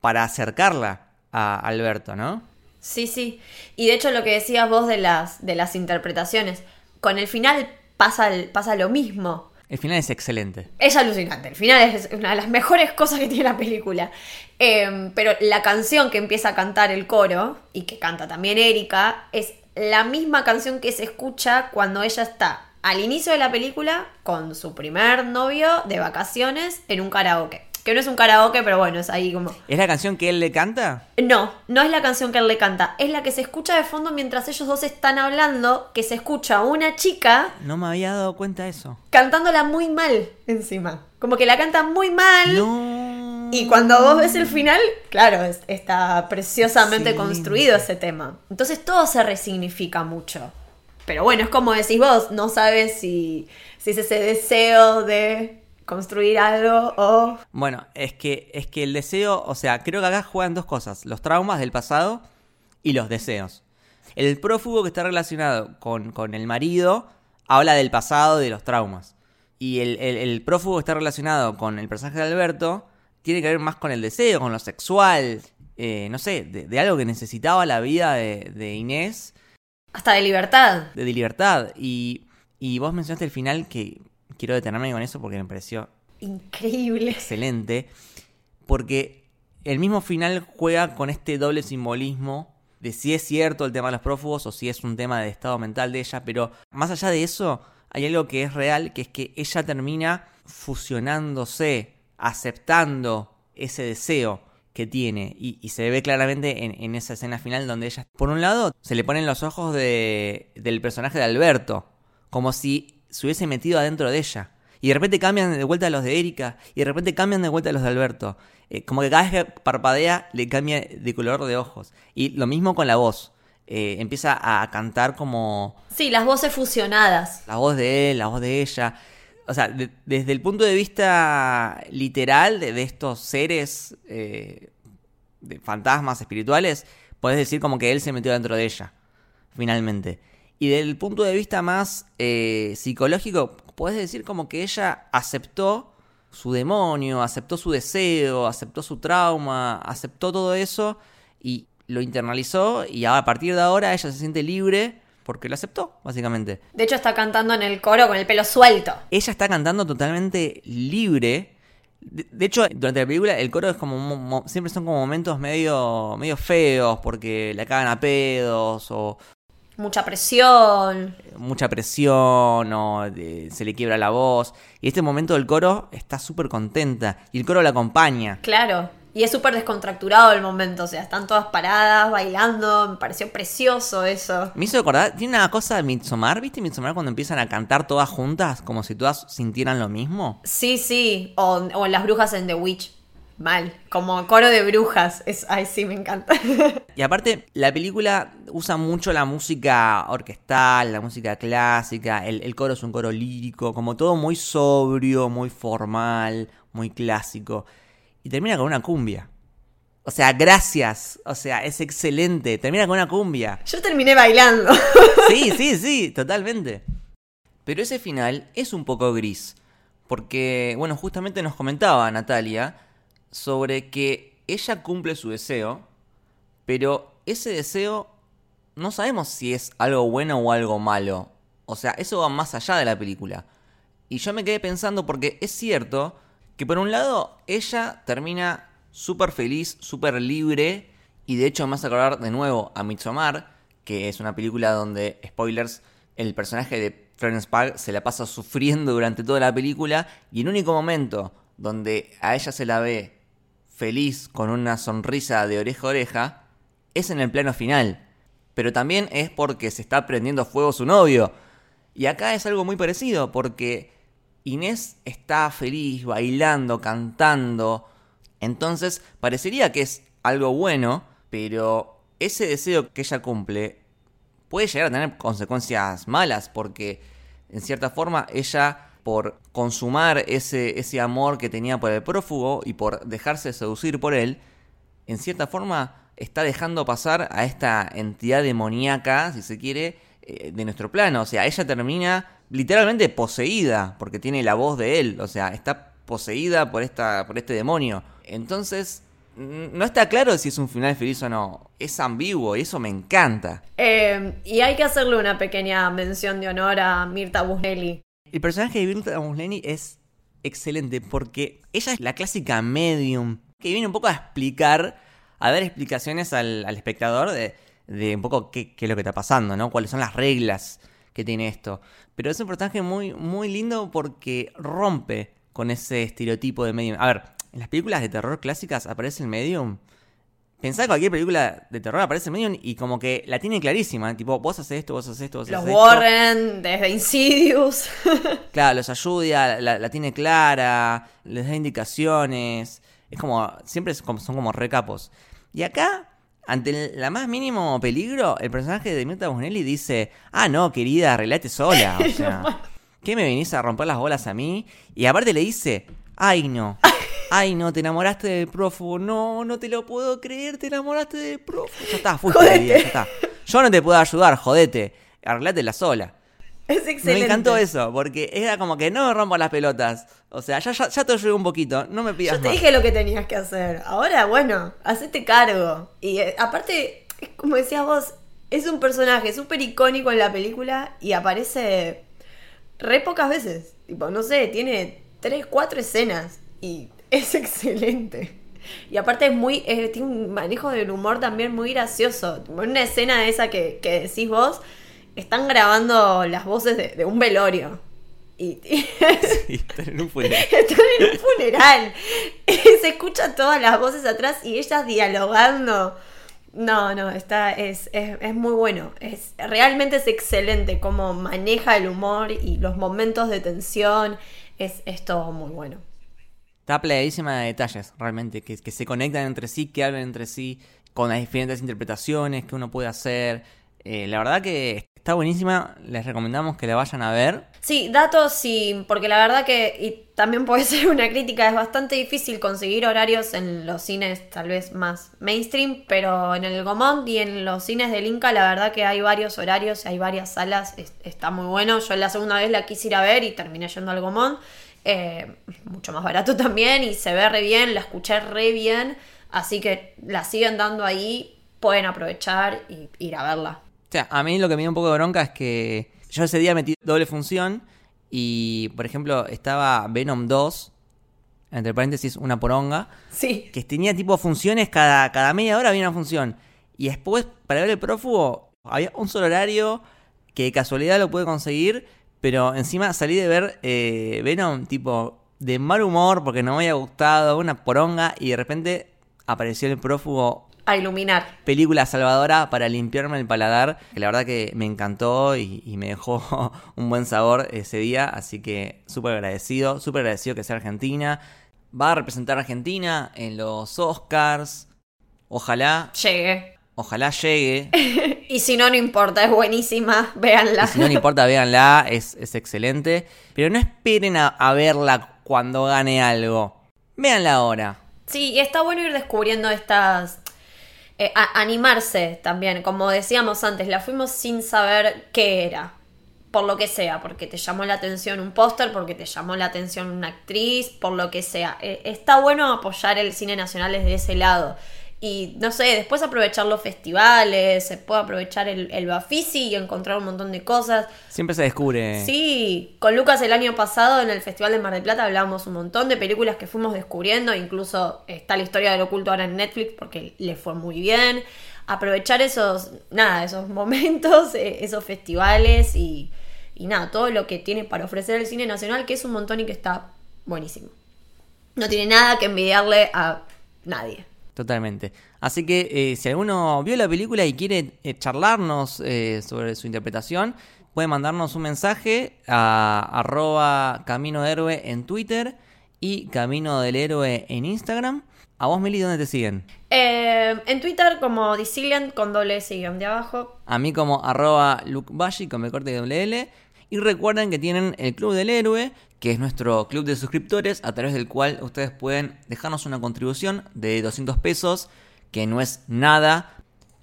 para acercarla a Alberto, ¿no? Sí, sí. Y de hecho lo que decías vos de las, de las interpretaciones, con el final pasa, el- pasa lo mismo. El final es excelente. Es alucinante, el final es una de las mejores cosas que tiene la película. Eh, pero la canción que empieza a cantar el coro, y que canta también Erika, es la misma canción que se escucha cuando ella está al inicio de la película con su primer novio de vacaciones en un karaoke. Que no es un karaoke, pero bueno, es ahí como... ¿Es la canción que él le canta? No, no es la canción que él le canta, es la que se escucha de fondo mientras ellos dos están hablando, que se escucha a una chica No me había dado cuenta de eso. cantándola muy mal encima. Como que la canta muy mal. No. Y cuando vos ves el final, claro, es- está preciosamente construido ese tema. Entonces todo se resignifica mucho. Pero bueno, es como decís vos, no sabes si, si es ese deseo de construir algo o... Bueno, es que, es que el deseo, o sea, creo que acá juegan dos cosas, los traumas del pasado y los deseos. El prófugo que está relacionado con, con el marido habla del pasado, de los traumas. Y el, el- el prófugo que está relacionado con el personaje de Alberto tiene que ver más con el deseo, con lo sexual, eh, no sé, de, de algo que necesitaba la vida de, de Inés, Hasta de libertad. de, de libertad. Y, y vos mencionaste el final que quiero detenerme con eso porque me pareció Increíble. excelente. Porque el mismo final juega con este doble simbolismo de si es cierto el tema de los prófugos o si es un tema de estado mental de ella. Pero más allá de eso, hay algo que es real, que es que ella termina fusionándose, aceptando ese deseo que tiene. Y, y se ve claramente en, en esa escena final donde ella, por un lado, se le ponen los ojos de, del personaje de Alberto, como si se hubiese metido adentro de ella. Y de repente cambian de vuelta a los de Erika. Y de repente cambian de vuelta a los de Alberto. Eh, como que cada vez que parpadea le cambia de color de ojos. Y lo mismo con la voz. Eh, empieza a cantar como Sí, las voces fusionadas. la voz de él, la voz de ella. O sea, de- desde el punto de vista literal de, de estos seres eh, de fantasmas espirituales, podés decir como que él se metió dentro de ella, finalmente. Y desde el punto de vista más eh, psicológico, podés decir como que ella aceptó su demonio, aceptó su deseo, aceptó su trauma, aceptó todo eso y lo internalizó y a partir de ahora ella se siente libre porque lo aceptó, básicamente. De hecho, está cantando en el coro con el pelo suelto. Ella está cantando totalmente libre. De, de hecho, durante la película el coro es como mo- mo- siempre son como momentos medio medio feos porque la cagan a pedos o Mucha presión. mucha presión o se le quiebra la voz. Y este momento del coro está súper contenta y el coro la acompaña. Claro. Y es súper descontracturado el momento. O sea, están todas paradas, bailando. Me pareció precioso eso. Me hizo acordar, tiene una cosa de Midsommar, ¿viste Midsommar cuando empiezan a cantar todas juntas como si todas sintieran lo mismo? Sí, sí. O, o en las brujas en The Witch. Mal. Como coro de brujas. Es, ay, sí, me encanta. [LAUGHS] Y aparte, la película usa mucho la música orquestal, la música clásica, el, el coro es un coro lírico, como todo muy sobrio, muy formal, muy clásico. Y termina con una cumbia. O sea, gracias. O sea, es excelente. Termina con una cumbia. Yo terminé bailando. [LAUGHS] Sí, sí, sí, totalmente. Pero ese final es un poco gris. Porque, bueno, justamente nos comentaba Natalia sobre que ella cumple su deseo, pero ese deseo no sabemos si es algo bueno o algo malo. O sea, eso va más allá de la película. Y yo me quedé pensando porque es cierto que por un lado ella termina súper feliz, súper libre, y de hecho me hace acordar de nuevo a Midsommar, que es una película donde, spoilers, el personaje de Florence Pugh se la pasa sufriendo durante toda la película, y el único momento donde a ella se la ve feliz con una sonrisa de oreja a oreja es en el plano final. Pero también es porque se está prendiendo fuego su novio. Y acá es algo muy parecido, porque Inés está feliz, bailando, cantando. Entonces parecería que es algo bueno, pero ese deseo que ella cumple puede llegar a tener consecuencias malas, porque en cierta forma ella, por consumar ese, ese amor que tenía por el prófugo y por dejarse seducir por él, en cierta forma está dejando pasar a esta entidad demoníaca, si se quiere, eh, de nuestro plano. O sea, ella termina literalmente poseída, porque tiene la voz de él. O sea, está poseída por, esta, por este demonio. Entonces, no está claro si es un final feliz o no. Es ambiguo y eso me encanta. Eh, y hay que hacerle una pequeña mención de honor a Mirta Busnelli. El personaje de Mirta Musleni es excelente porque ella es la clásica medium que viene un poco a explicar, a dar explicaciones al, espectador de, de un poco qué, qué es lo que está pasando, ¿no? Cuáles son las reglas que tiene esto. Pero es un personaje muy, muy lindo porque rompe con ese estereotipo de medium. A ver, en las películas de terror clásicas aparece el medium. Pensá en cualquier película de terror aparece medium y como que la tiene clarísima. Tipo, vos haces esto, vos haces esto, vos Los haces esto. Warren, desde Insidious. [LAUGHS] Claro, los ayuda, la, la tiene clara, les da indicaciones. Es como, siempre son como recapos. Y acá, ante el- la más mínimo peligro, el personaje de Mirta Busnelli dice, ah, no, querida, arreglate sola. O [LAUGHS] sea, ¿qué me venís a romper las bolas a mí? Y aparte le dice, ay, no. [LAUGHS] Ay, no, te enamoraste del prófugo. No, no te lo puedo creer, te enamoraste del prófugo. Ya está, fuiste, Jodete. querida, ya está. Yo no te puedo ayudar, jodete. Arreglátela sola. Es excelente. Me encantó eso, porque era como que no me rompo las pelotas. O sea, ya, ya, ya te ayudé un poquito, no me pidas Yo te más. dije lo que tenías que hacer. Ahora, bueno, hacete cargo. Y eh, aparte, como decías vos, es un personaje súper icónico en la película y aparece re pocas veces. Tipo, no sé, tiene tres, cuatro escenas y es excelente. Y aparte es muy, eh, tiene un manejo del humor también muy gracioso. Una escena de esa que, que decís vos, están grabando las voces de, de un velorio. Y, [LAUGHS] Sí, está en un funeral. Están en un funeral. [LAUGHS] Se escuchan todas las voces atrás y ellas dialogando. No, no, está, es, es, es muy bueno. Es, realmente es excelente cómo maneja el humor y los momentos de tensión. Es, es todo muy bueno. Está playadísima de detalles, realmente, que, se conectan entre sí, que hablan entre sí, con las diferentes interpretaciones que uno puede hacer. Eh, la verdad que está buenísima, les recomendamos que la vayan a ver. Sí, datos sí, porque la verdad que, y también puede [LAUGHS] ser una crítica, es bastante difícil conseguir horarios en los cines tal vez más mainstream, pero en el Gomont y en los cines del Inca la verdad que hay varios horarios, hay varias salas, es- está muy bueno. Yo la segunda vez la quise ir a ver y terminé yendo al Gomont, eh, mucho más barato [LAUGHS] también y se ve re bien, la escuché re bien, así que la siguen dando ahí, pueden aprovechar y ir a verla. O sea, a mí lo que me dio un poco de bronca es que yo ese día metí doble función y, por ejemplo, estaba Venom 2, entre paréntesis, una poronga, Sí. que tenía tipo funciones, cada, cada media hora había una función. Y después, para ver el prófugo, había un solo horario que de casualidad lo pude conseguir, pero encima salí de ver eh, Venom tipo de mal humor porque no me había gustado, una poronga, y de repente apareció el prófugo A iluminar. película salvadora para limpiarme el paladar, que la verdad que me encantó y, y me dejó [LAUGHS] un buen sabor ese día, así que súper agradecido, súper agradecido que sea Argentina. Va a representar a Argentina en los Oscars. Ojalá, Llegué. Ojalá llegue. [LAUGHS] Y si no, no importa, es buenísima, [LAUGHS] véanla. Y si no le importa, véanla, es, es excelente. Pero no esperen a, a verla cuando gane algo. Véanla ahora. Sí, y está bueno ir descubriendo estas... eh, a- animarse también, como decíamos antes, la fuimos sin saber qué era, por lo que sea, porque te llamó la atención un póster, porque te llamó la atención una actriz, por lo que sea. Eh, está bueno apoyar el cine nacional desde ese lado. Y no sé, después aprovechar los festivales, se puede aprovechar el, el Bafisi y encontrar un montón de cosas. Siempre se descubre. Sí, con Lucas el año pasado en el Festival de Mar del Plata hablábamos un montón de películas que fuimos descubriendo, incluso está la historia del oculto ahora en Netflix porque le fue muy bien. Aprovechar esos, nada, esos [LAUGHS] momentos, eh, esos festivales y, y nada, todo lo que tiene para ofrecer el cine nacional, que es un montón y que está buenísimo. No tiene nada que envidiarle a nadie. Totalmente. Así que eh, si alguno vio la película y quiere eh, charlarnos eh, sobre su interpretación, puede mandarnos un mensaje a arroba Camino de Héroe en Twitter y Camino del Héroe en Instagram. A vos, Meli, ¿dónde te siguen? En Twitter como Disilian con doble S de abajo. A mí como arroba lukebashi con B corte y doble L. Y recuerden que tienen el Club del Héroe, que es nuestro club de suscriptores, a través del cual ustedes pueden dejarnos una contribución de 200 pesos, que no es nada,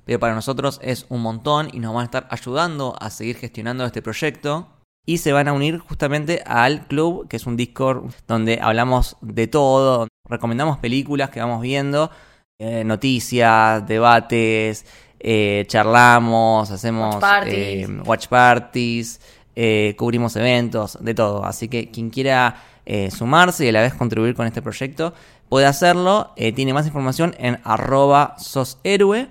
pero para nosotros es un montón y nos van a estar ayudando a seguir gestionando este proyecto. Y se van a unir justamente al club, que es un Discord donde hablamos de todo, recomendamos películas que vamos viendo, eh, noticias, debates, eh, charlamos, hacemos Watch parties. eh, watch parties, eh, cubrimos eventos, de todo. Así que quien quiera eh, sumarse y a la vez contribuir con este proyecto puede hacerlo. Eh, tiene más información en arroba soshéroe.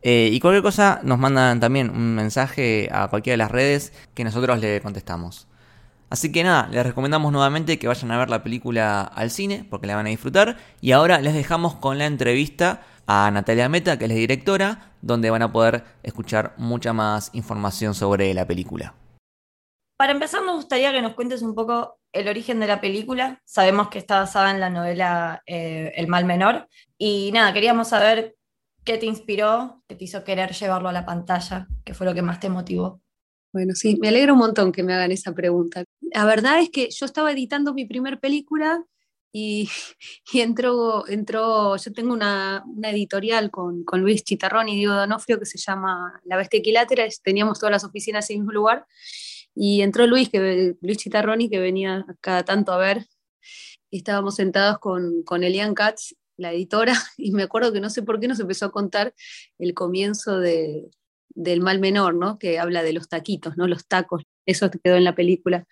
Y cualquier cosa nos mandan también un mensaje a cualquiera de las redes que nosotros le contestamos. Así que nada, les recomendamos nuevamente que vayan a ver la película al cine porque la van a disfrutar. Y ahora les dejamos con la entrevista a Natalia Meta, que es la directora, donde van a poder escuchar mucha más información sobre la película. Para empezar, nos gustaría que nos cuentes un poco el origen de la película. Sabemos que está basada en la novela eh, El mal menor. Y nada, queríamos saber qué te inspiró, qué te hizo querer llevarlo a la pantalla, qué fue lo que más te motivó. Bueno, sí, me alegro un montón que me hagan esa pregunta. La verdad es que yo estaba editando mi primer película y, [LAUGHS] entró, entró, yo tengo una, editorial con, Luis Chitarrón y Diego Donofrio que se llama La Bestia Equilátera, teníamos todas las oficinas en el mismo lugar, y entró Luis, que, Luis Chitarroni, que venía cada tanto a ver, y estábamos sentados con, con Elian Katz, la editora, [LAUGHS] y me acuerdo que no sé por qué nos empezó a contar el comienzo de, del mal menor, ¿no? Que habla de los taquitos, ¿no? Los tacos, eso quedó en la película.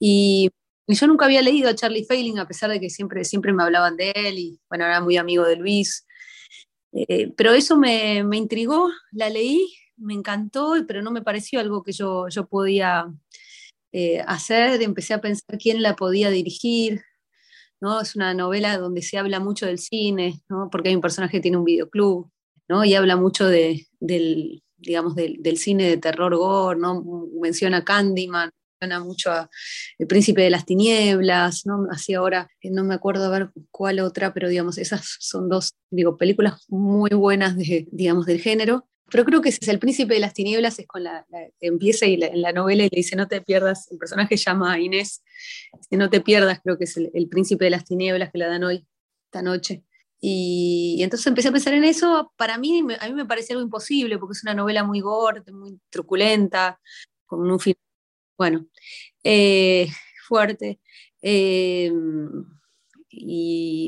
Y y yo nunca había leído a Charlie Failing, a pesar de que siempre, siempre me hablaban de él y bueno, era muy amigo de Luis. Eh, pero eso me, me, intrigó, la leí, me encantó, pero no me pareció algo que yo, yo podía eh, hacer. Empecé a pensar quién la podía dirigir. ¿no? Es una novela donde se habla mucho del cine, ¿no? porque hay un personaje que tiene un videoclub ¿no? y habla mucho de, del, digamos, del, del, cine de terror gore, ¿no? menciona Candyman, mucho a El Príncipe de las Tinieblas, ¿no? Así ahora, eh, no me acuerdo a ver cuál otra, pero digamos, esas son dos, digo, películas muy buenas de, digamos, del género. Pero creo que ese es El Príncipe de las Tinieblas, es con la, empieza y en la novela y le dice, no te pierdas, el personaje llama a Inés, no te pierdas, creo que es el, Príncipe de las Tinieblas que la dan hoy, esta noche. Y, entonces empecé a pensar en eso. Para mí, a mí me parece algo imposible, porque es una novela muy gorda, muy truculenta, con un final bueno, eh, fuerte. Eh,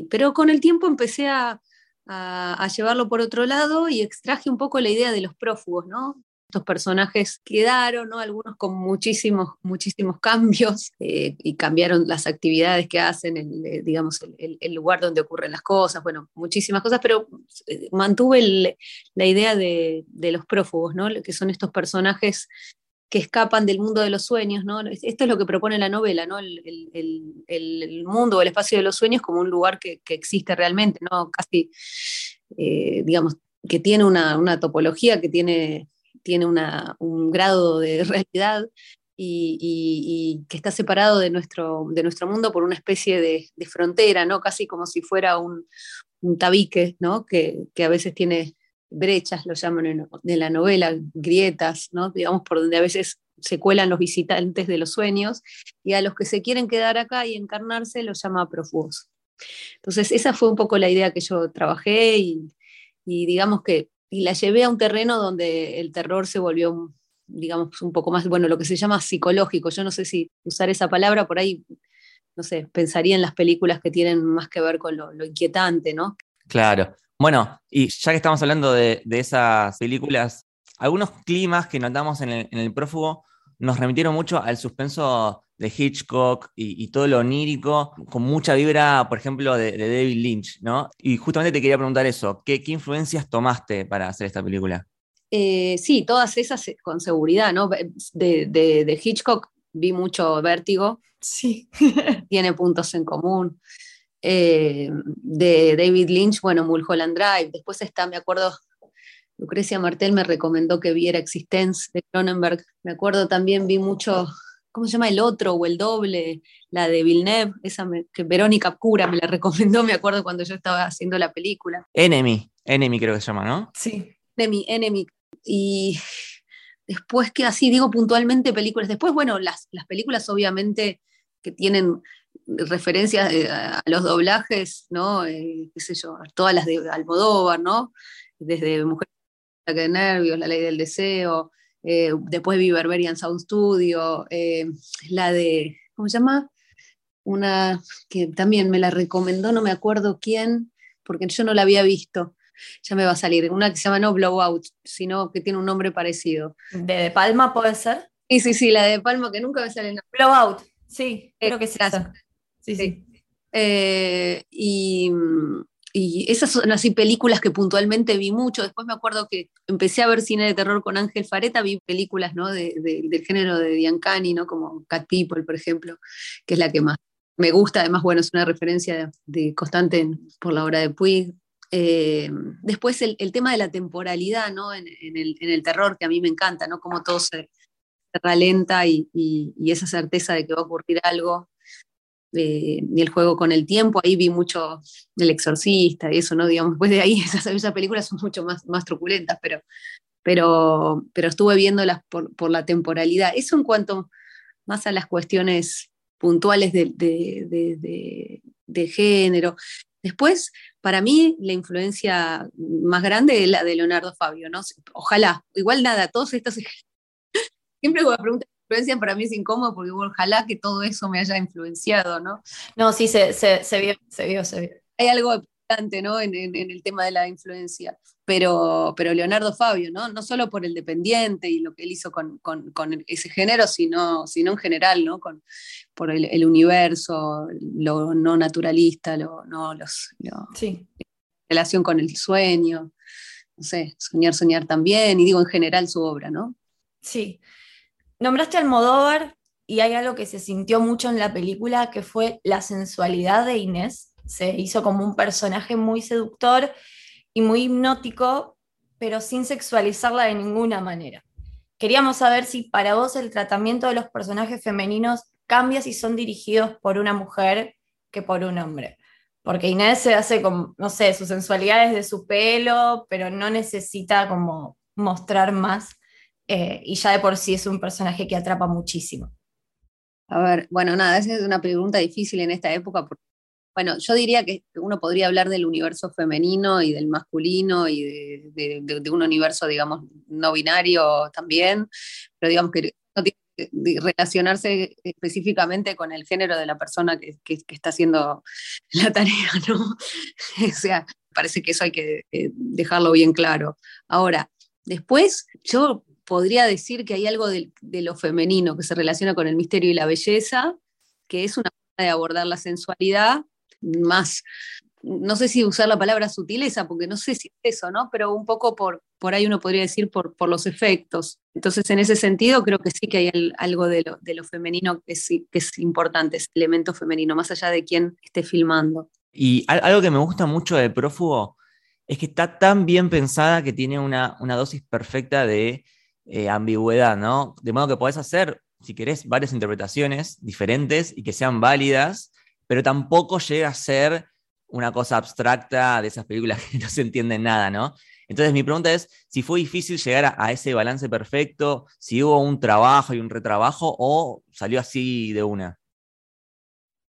pero con el tiempo empecé a, llevarlo por otro lado y extraje un poco la idea de los prófugos, ¿no? Estos personajes quedaron, ¿no? Algunos con muchísimos, muchísimos cambios [LAUGHS] eh, y cambiaron las actividades que hacen, el, digamos, el, lugar donde ocurren las cosas, bueno, muchísimas cosas, pero mantuve la idea de, de, los prófugos, ¿no? Que son estos personajes que escapan del mundo de los sueños, ¿no? Esto es lo que propone la novela, ¿no? El, mundo o el espacio de los sueños como un lugar que, existe realmente, ¿no? Casi, eh, digamos, que tiene una, topología, que tiene, tiene un grado de [LAUGHS] realidad y, que está separado de nuestro, de nuestro mundo por una especie de, frontera, ¿no? Casi como si fuera un, tabique, ¿no? Que, que a veces tiene brechas, lo llaman en, la novela, grietas, ¿no? digamos, por donde a veces se cuelan los visitantes de los sueños, y a los que se quieren quedar acá y encarnarse los llama profugos. Entonces, esa fue un poco la idea que yo trabajé y, digamos que y la llevé a un terreno donde el terror se volvió, digamos, un poco más, bueno, lo que se llama psicológico. Yo no sé si usar esa palabra por ahí, no sé, pensaría en las películas que tienen más que ver con lo inquietante, ¿no? Claro. Bueno, y ya que estamos hablando de, esas películas, algunos climas que notamos en el, prófugo nos remitieron mucho al suspenso de Hitchcock y, todo lo onírico, con mucha vibra, por ejemplo, de, David Lynch, ¿no? Y justamente te quería preguntar eso, ¿qué, influencias tomaste para hacer esta película? Eh, sí, todas esas eh, con seguridad, ¿no? De, de Hitchcock vi mucho vértigo. Sí. Tiene puntos en común. Eh, de David Lynch, bueno, Mulholland Drive. Después está, me acuerdo, Lucrecia Martel me recomendó que viera Existence de Cronenberg. Me acuerdo también, vi mucho, ¿cómo se llama? El otro o el doble, la de Villeneuve, esa que Verónica Cura me la recomendó, me acuerdo cuando yo estaba haciendo la película. Enemy, Enemy creo que se llama, ¿no? Sí. Enemy, Enemy. Y después que así digo puntualmente películas, después, bueno, las, las películas obviamente que tienen referencias a los doblajes, ¿no? Eh, qué sé yo, todas las de Almodóvar, ¿no? Desde Mujer de Nervios, La Ley del Deseo, eh, después vi Berberian Sound Studio, eh, la de, ¿cómo se llama? Una que también me la recomendó, no me acuerdo quién, porque yo no la había visto. Ya me va a salir. Una que se llama no Blowout, sino que tiene un nombre parecido. ¿De, de Palma puede ser? Sí, sí, sí, la de Palma que nunca me sale. Blowout. Sí, creo que sí. Sí, sí. Eh, y, esas son así películas que puntualmente vi mucho. Después me acuerdo que empecé a ver cine de terror con Ángel Fareta, vi películas ¿no? del género de Biancani, ¿no? como Cat People, por ejemplo, que es la que más me gusta. Además, bueno, es una referencia de, constante por la obra de Puig. Eh, después el, tema de la temporalidad ¿no? en, el, en, el, terror, que a mí me encanta, ¿no? como todo se, tierra lenta y, esa certeza de que va a ocurrir algo. Eh, el juego con el tiempo, ahí vi mucho del exorcista y eso, ¿no? Digamos, después de ahí [LAUGHS] esas, esas películas son mucho más, más truculentas, pero, pero, pero estuve viéndolas por, por la temporalidad. Eso en cuanto más a las cuestiones puntuales de, de, de, género. Después, para mí, la influencia más grande es la de Leonardo Fabio, ¿no? Ojalá, igual nada, todos estos [LAUGHS] siempre cuando me preguntan influencia para mí es incómodo porque ojalá que todo eso me haya influenciado, ¿no? No, sí, se, se, se vio, se vio, se vio. Hay algo importante, ¿no? En, en, el tema de la influencia. Pero, pero Leonardo Fabio, ¿no? No solo por el dependiente y lo que él hizo con, con, con ese género, sino, sino en general, ¿no? Con, por el, el universo, lo no naturalista, lo, no, los, lo, sí. relación con el sueño, no sé, soñar, soñar también, y digo en general su obra, ¿no? Sí. Nombraste Almodóvar y hay algo que se sintió mucho en la película que fue la sensualidad de Inés. Se hizo como un personaje muy seductor y muy hipnótico, pero sin sexualizarla de ninguna manera. Queríamos saber si para vos el tratamiento de los personajes femeninos cambia si son dirigidos por una mujer que por un hombre. Porque Inés se hace como, no sé, su sensualidad es de su pelo, pero no necesita como mostrar más eh, y ya de por sí es un personaje que atrapa muchísimo. A ver, bueno, nada, esa es una pregunta difícil en esta época. Porque, bueno, yo diría que uno podría hablar del universo femenino y del masculino y de, un universo, digamos, no binario también, pero digamos que no tiene que relacionarse específicamente con el género de la persona que, está haciendo [LAUGHS] la tarea, ¿no? [LAUGHS] o sea, parece que eso hay que eh, dejarlo bien claro. Ahora, después, yo podría decir que hay algo de, lo femenino que se relaciona con el misterio y la belleza, que es una forma de abordar la sensualidad más, no sé si usar la palabra sutileza, porque no sé si es eso, ¿no? Pero un poco por, por ahí uno podría decir por, por los efectos. Entonces, en ese sentido, creo que sí que hay algo de lo, de lo femenino que, sí, que es importante, ese elemento femenino, más allá de quién esté filmando. Y algo que me gusta mucho de Prófugo es que está tan bien pensada que tiene una, una dosis perfecta de eh, ambigüedad, ¿no? De modo que podés hacer, si querés, varias interpretaciones diferentes y que sean válidas, pero tampoco llega a ser una cosa abstracta de esas películas [LAUGHS] que no se entiende nada, ¿no? Entonces mi pregunta es si fue difícil llegar a, ese balance perfecto, si hubo un trabajo y un retrabajo o salió así de una.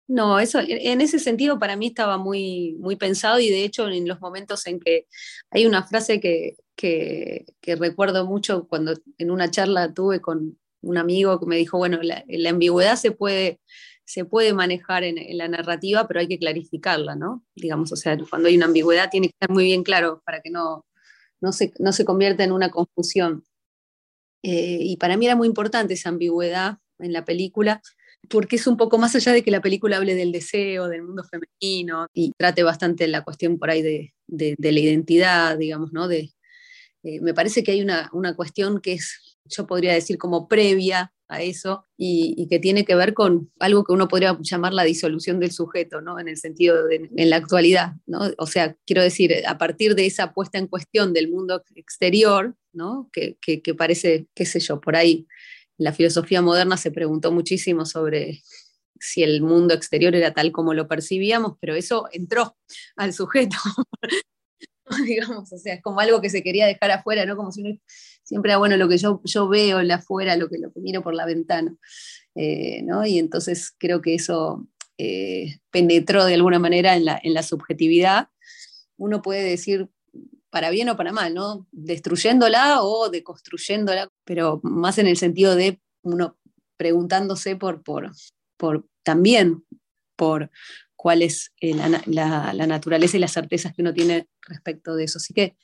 No, eso en ese sentido para mí estaba muy, muy pensado y de hecho en los momentos en que hay una frase que, que, recuerdo mucho cuando en una charla tuve con un amigo que me dijo, bueno, la, ambigüedad se puede, se puede manejar en, la narrativa, pero hay que clarificarla, ¿no? Digamos, o sea, cuando hay una ambigüedad tiene que estar muy bien claro para que no, no, se, no se convierta en una confusión. Eh, y para mí era muy importante esa ambigüedad en la película, porque es un poco más allá de que la película hable del deseo, del mundo femenino, y trate bastante la cuestión por ahí de, de, de la identidad, digamos, ¿no? De, eh, me parece que hay una, cuestión que es, yo podría decir, como previa a eso y, que tiene que ver con algo que uno podría llamar la disolución del sujeto, ¿no? En el sentido de en la actualidad, ¿no? O sea, quiero decir, a partir de esa puesta en cuestión del mundo exterior, ¿no? Que, que parece, qué sé yo, por ahí la filosofía moderna se preguntó muchísimo sobre si el mundo exterior era tal como lo percibíamos, pero eso entró al sujeto [LAUGHS] digamos, o sea, es como algo que se quería dejar afuera, ¿no? Como si uno siempre, bueno, lo que yo, yo veo en afuera, lo que, lo que miro por la ventana, eh, ¿no? Y entonces creo que eso eh, penetró de alguna manera en la, en la subjetividad. Uno puede decir para bien o para mal, ¿no? Destruyéndola o deconstruyéndola, pero más en el sentido de uno preguntándose por, por, por también por cuál es eh, la, naturaleza y las certezas que uno tiene respecto de eso. Así que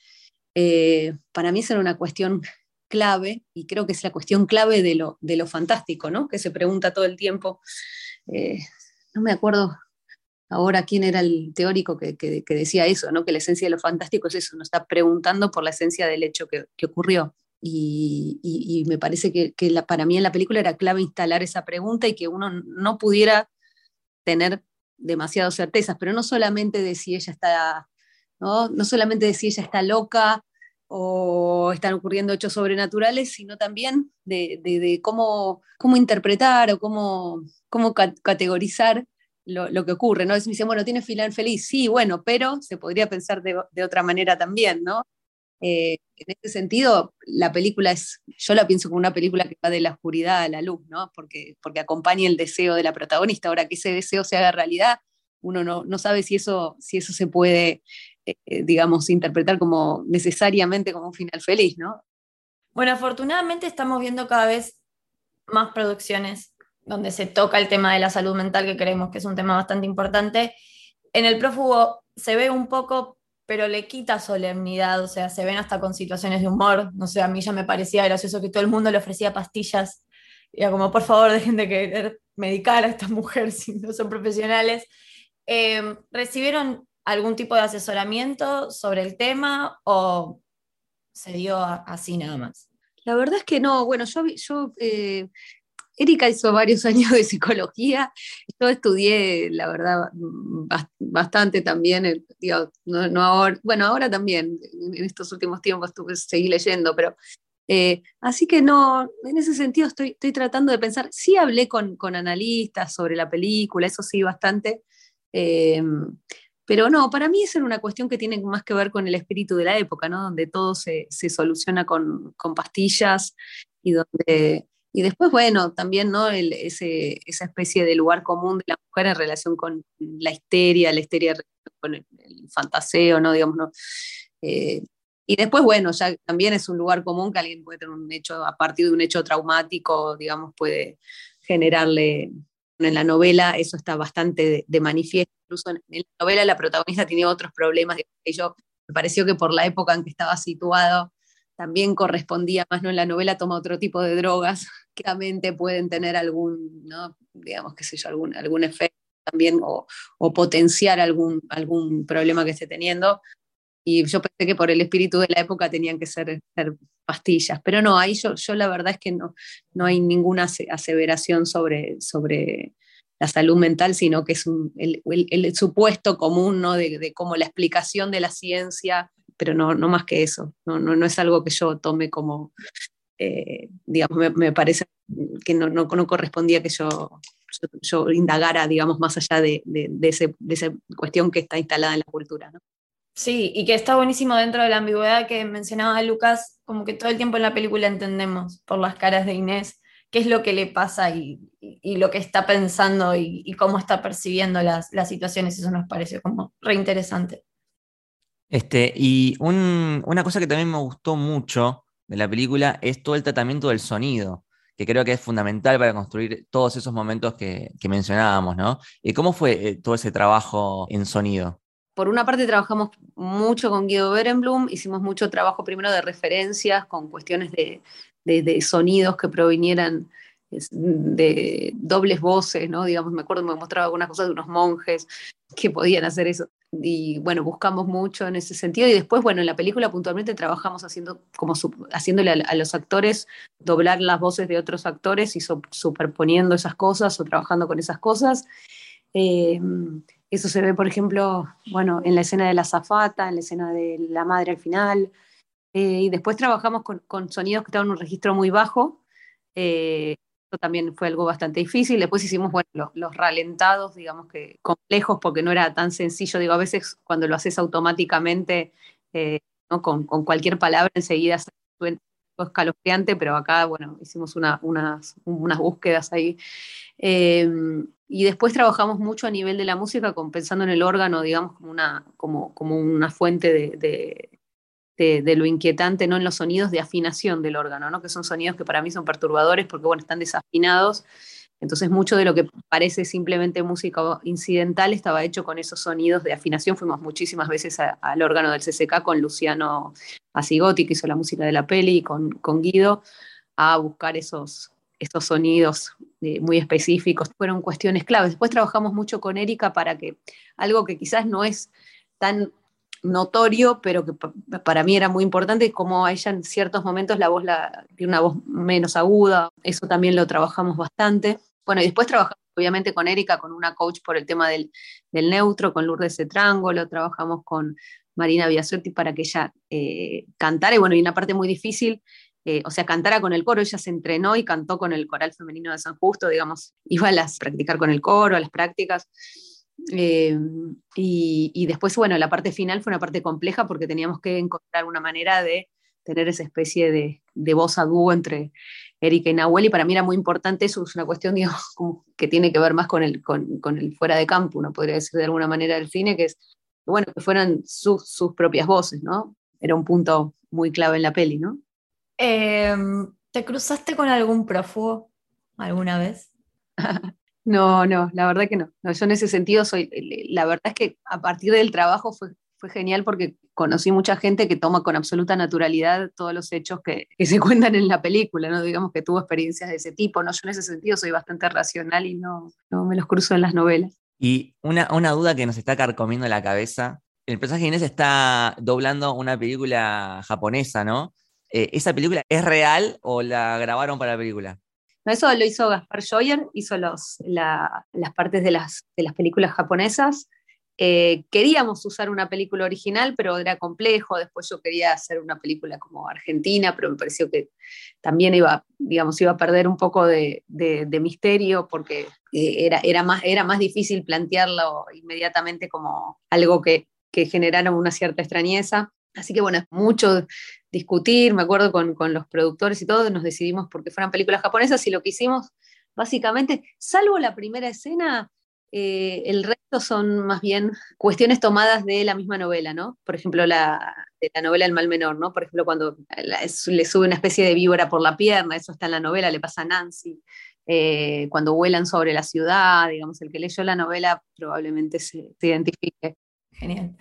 eh, para mí es una cuestión clave y creo que es la cuestión clave de lo, de lo fantástico, ¿no? Que se pregunta todo el tiempo. Eh, no me acuerdo ahora quién era el teórico que, decía eso, ¿no? Que la esencia de lo fantástico es eso, nos está preguntando por la esencia del hecho que, ocurrió. Y, me parece que, para mí en la película era clave instalar esa pregunta y que uno no pudiera tener demasiado certezas, pero no solamente de si ella está, ¿no? no solamente de si ella está loca o están ocurriendo hechos sobrenaturales, sino también de, cómo, cómo, interpretar o cómo, cómo categorizar lo, que ocurre, ¿no? Es, me dicen, bueno, tiene final feliz, sí, bueno, pero se podría pensar de, otra manera también, ¿no? Eh, en ese sentido, la película es, yo la pienso como una película que va de la oscuridad a la luz, ¿no? Porque, porque acompaña el deseo de la protagonista. Ahora que ese deseo se haga realidad, uno no, no sabe si eso, si eso se puede eh, eh, digamos, interpretar como necesariamente como un final feliz, ¿no? Bueno, afortunadamente estamos viendo cada vez más producciones donde se toca el tema de la salud mental, que creemos que es un tema bastante importante. En el prófugo se ve un poco, pero le quita solemnidad, o sea, se ven hasta con situaciones de humor. No sé, a mí ya me parecía gracioso que todo el mundo le ofrecía pastillas. Y era como, por favor, [LAUGHS] dejen de querer medicar a esta mujer [LAUGHS] si no son profesionales. Eh, recibieron algún tipo de asesoramiento sobre el tema o se dio así nada más? La verdad es que no, bueno, yo, yo eh, Erika hizo varios [LAUGHS] años de psicología, yo estudié, la verdad, bastante también, eh, no, ahora, bueno, ahora también, en estos últimos tiempos tuve, seguí leyendo, pero eh, así que no, en ese sentido estoy, tratando de pensar, sí hablé con, con, analistas sobre la película, eso sí, bastante, pero no, para mí es una cuestión que tiene más que ver con el espíritu de la época, ¿no? Donde todo se, soluciona con, pastillas y donde... Y después, bueno, también, ¿no? ese, esa especie de lugar común de la mujer en relación con la histeria, la histeria con el, fantaseo, ¿no? Digamos, ¿no? Eh, y después, bueno, ya también es un lugar común que alguien puede tener un hecho, a partir de un hecho traumático, digamos, puede generarle en la novela eso está bastante de, manifiesto, incluso en, la novela la protagonista tiene otros problemas, que yo me pareció que por la época en que estaba situado también correspondía más, ¿no? En la novela toma otro tipo de drogas, pueden tener algún, ¿no? digamos, qué sé yo, algún, algún efecto también o, potenciar algún, algún problema que esté teniendo. Y yo pensé que por el espíritu de la época tenían que ser, ser pastillas. Pero no, ahí yo, yo la verdad es que no, no hay ninguna aseveración sobre, sobre la salud mental, sino que es el, el, supuesto común ¿no? de, de cómo la explicación de la ciencia, pero no, no más que eso. No, no, no es algo que yo tome como, eh, digamos, me, parece que no, no, no correspondía que yo, yo, indagara, digamos, más allá de, de, de, ese, de esa cuestión que está instalada en la cultura. ¿no? Sí, y que está buenísimo dentro de la ambigüedad que mencionaba Lucas, como que todo el tiempo en la película entendemos por las caras de Inés qué es lo que le pasa y, lo que está pensando y, cómo está percibiendo las, situaciones. Eso nos parece como reinteresante. Este, y una cosa que también me gustó mucho de la película es todo el tratamiento del sonido, que creo que es fundamental para construir todos esos momentos que, mencionábamos, ¿no? ¿Y cómo fue eh, todo ese trabajo en sonido? por una parte trabajamos mucho con Guido Berenblum, hicimos mucho trabajo primero de referencias con cuestiones de, sonidos que provinieran de dobles voces, ¿no? Digamos, me acuerdo, me mostraba algunas cosas de unos monjes que podían hacer eso. Y bueno, buscamos mucho en ese sentido. Y después, bueno, en la película puntualmente trabajamos haciendo, como haciéndole a, los actores doblar las voces de otros actores y superponiendo esas cosas o trabajando con esas cosas. Eh, eso se ve, por ejemplo, bueno, en la escena de la zafata, en la escena de la madre al final. Eh, y después trabajamos con, sonidos que estaban un registro muy bajo. Eh, también fue algo bastante difícil. Después hicimos, bueno, los, ralentados, digamos que complejos, porque no era tan sencillo. Digo, a veces cuando lo haces automáticamente, eh, ¿no? con, cualquier palabra enseguida suena escalofriante, pero acá, bueno, hicimos unas, unas búsquedas ahí. Y después trabajamos mucho a nivel de la música, con, pensando en el órgano, digamos, como una, como, como una fuente de, lo inquietante, ¿no? En los sonidos de afinación del órgano, ¿no? Que son sonidos que para mí son perturbadores porque, bueno, están desafinados. Entonces, mucho de lo que parece simplemente música incidental estaba hecho con esos sonidos de afinación. Fuimos muchísimas veces al órgano del CCK con Luciano Asigotti, que hizo la música de la peli, y con, con Guido, a buscar esos, sonidos eh, muy específicos, fueron cuestiones claves. Después trabajamos mucho con Erika para que algo que quizás no es tan notorio, pero que para mí era muy importante, como a ella en ciertos momentos la voz la, tiene una voz menos aguda, eso también lo trabajamos bastante. Bueno, y después trabajamos obviamente con Erika, con una coach por el tema del, del neutro, con Lourdes Cetrángulo, trabajamos con Marina Biasotti para que ella eh, cantara. Y bueno, y una parte muy difícil, eh, o sea, cantara con el coro. Ella se entrenó y cantó con el coral femenino de San Justo, digamos, iba a las, practicar con el coro, a las prácticas. Eh, y, y, después, bueno, la parte final fue una parte compleja porque teníamos que encontrar una manera de tener esa especie de, de voz a dúo entre Erika y Nahuel, y para mí era muy importante eso, es una cuestión, [LAUGHS] digamos, que tiene que ver más con el, con, con el fuera de campo, uno podría decir de alguna manera del cine, que es, bueno, que fueran sus, sus propias voces, ¿no? Era un punto muy clave en la peli, ¿no? Eh, ¿Te cruzaste con algún prófugo alguna vez? [LAUGHS] no, no, la verdad que no. no. Yo en ese sentido soy, la verdad es que a partir del trabajo fue, fue genial porque conocí mucha gente que toma con absoluta naturalidad todos los hechos que, que, se [LAUGHS] cuentan en la película, ¿no? Digamos que tuvo experiencias de ese tipo, ¿no? Yo en ese sentido soy bastante racional y no, no me los cruzo en las novelas. Y una, una duda que nos está carcomiendo la cabeza. El personaje Inés está doblando una película japonesa, ¿no? Eh, ¿Esa película es real o la grabaron para la película? Eso lo hizo Gaspar Joyer, hizo los, la, las partes de las, de las películas japonesas. Eh, queríamos usar una película original, pero era complejo. Después yo quería hacer una película como argentina, pero me pareció que también iba, digamos, iba a perder un poco de, de, de misterio porque eh, era, era, más, era más difícil plantearlo inmediatamente como algo que, que generara una cierta extrañeza. Así que bueno, mucho discutir, me acuerdo con, con los productores y todo, nos decidimos porque fueran películas japonesas y lo que hicimos básicamente, salvo la primera escena, eh, el resto son más bien cuestiones tomadas de la misma novela, ¿no? Por ejemplo, la, de la novela El mal menor, ¿no? Por ejemplo, cuando le sube una especie de víbora por la pierna, eso está en la novela, le pasa a Nancy. Eh, cuando vuelan sobre la ciudad, digamos, el que leyó la novela probablemente se, se identifique. Genial.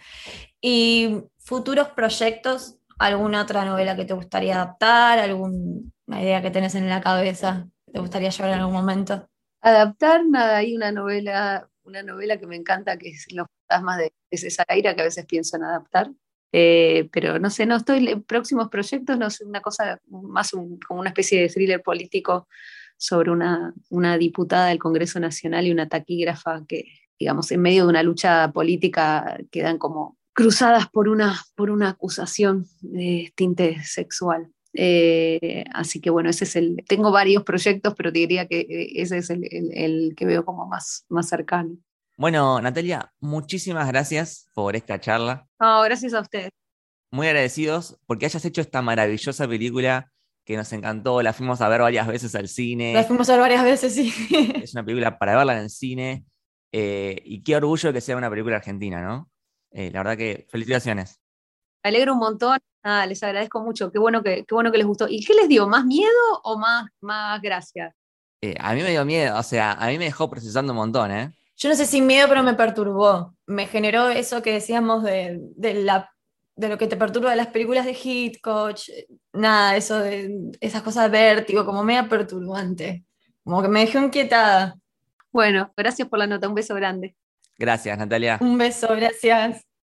¿Y futuros proyectos? ¿Alguna otra novela que te gustaría adaptar? ¿Alguna idea que tenés en la cabeza que te gustaría llevar en algún momento? adaptar, nada, hay una novela, una novela que me encanta que es Los fantasmas de, César Aira, que a veces pienso en adaptar. Eh, pero no sé, no estoy en próximos proyectos, no sé, una cosa más como una especie de thriller político sobre una, una diputada del Congreso Nacional y una taquígrafa que, digamos, en medio de una lucha política quedan como cruzadas por una, por una acusación de tinte sexual. Eh, así que bueno, ese es el. Tengo varios proyectos, pero te diría que ese es el, el, el, que veo como más, más cercano. Bueno, Natalia, muchísimas gracias por esta charla. No, gracias a ustedes. Muy agradecidos porque hayas hecho esta maravillosa película que nos encantó. La fuimos a ver varias veces al cine. La fuimos a ver varias veces, sí. Es una película para verla en el cine. Eh, y qué orgullo que sea una película argentina, ¿no? Eh, la verdad que felicitaciones. Me alegro un montón. Ah, les agradezco mucho. Qué bueno que, qué bueno que les gustó. ¿Y qué les dio? ¿Más miedo o más, más gracia? Eh, a mí me dio miedo, o sea, a mí me dejó procesando un montón, ¿eh? Yo no sé si miedo, pero me perturbó. Me generó eso que decíamos de, de, la, de lo que te perturba de las películas de Hitchcock. Nada, eso de esas cosas de vértigo, como media perturbante. Como que me dejó inquietada. Bueno, gracias por la nota. Un beso grande. Gracias, Natalia. Un beso, gracias.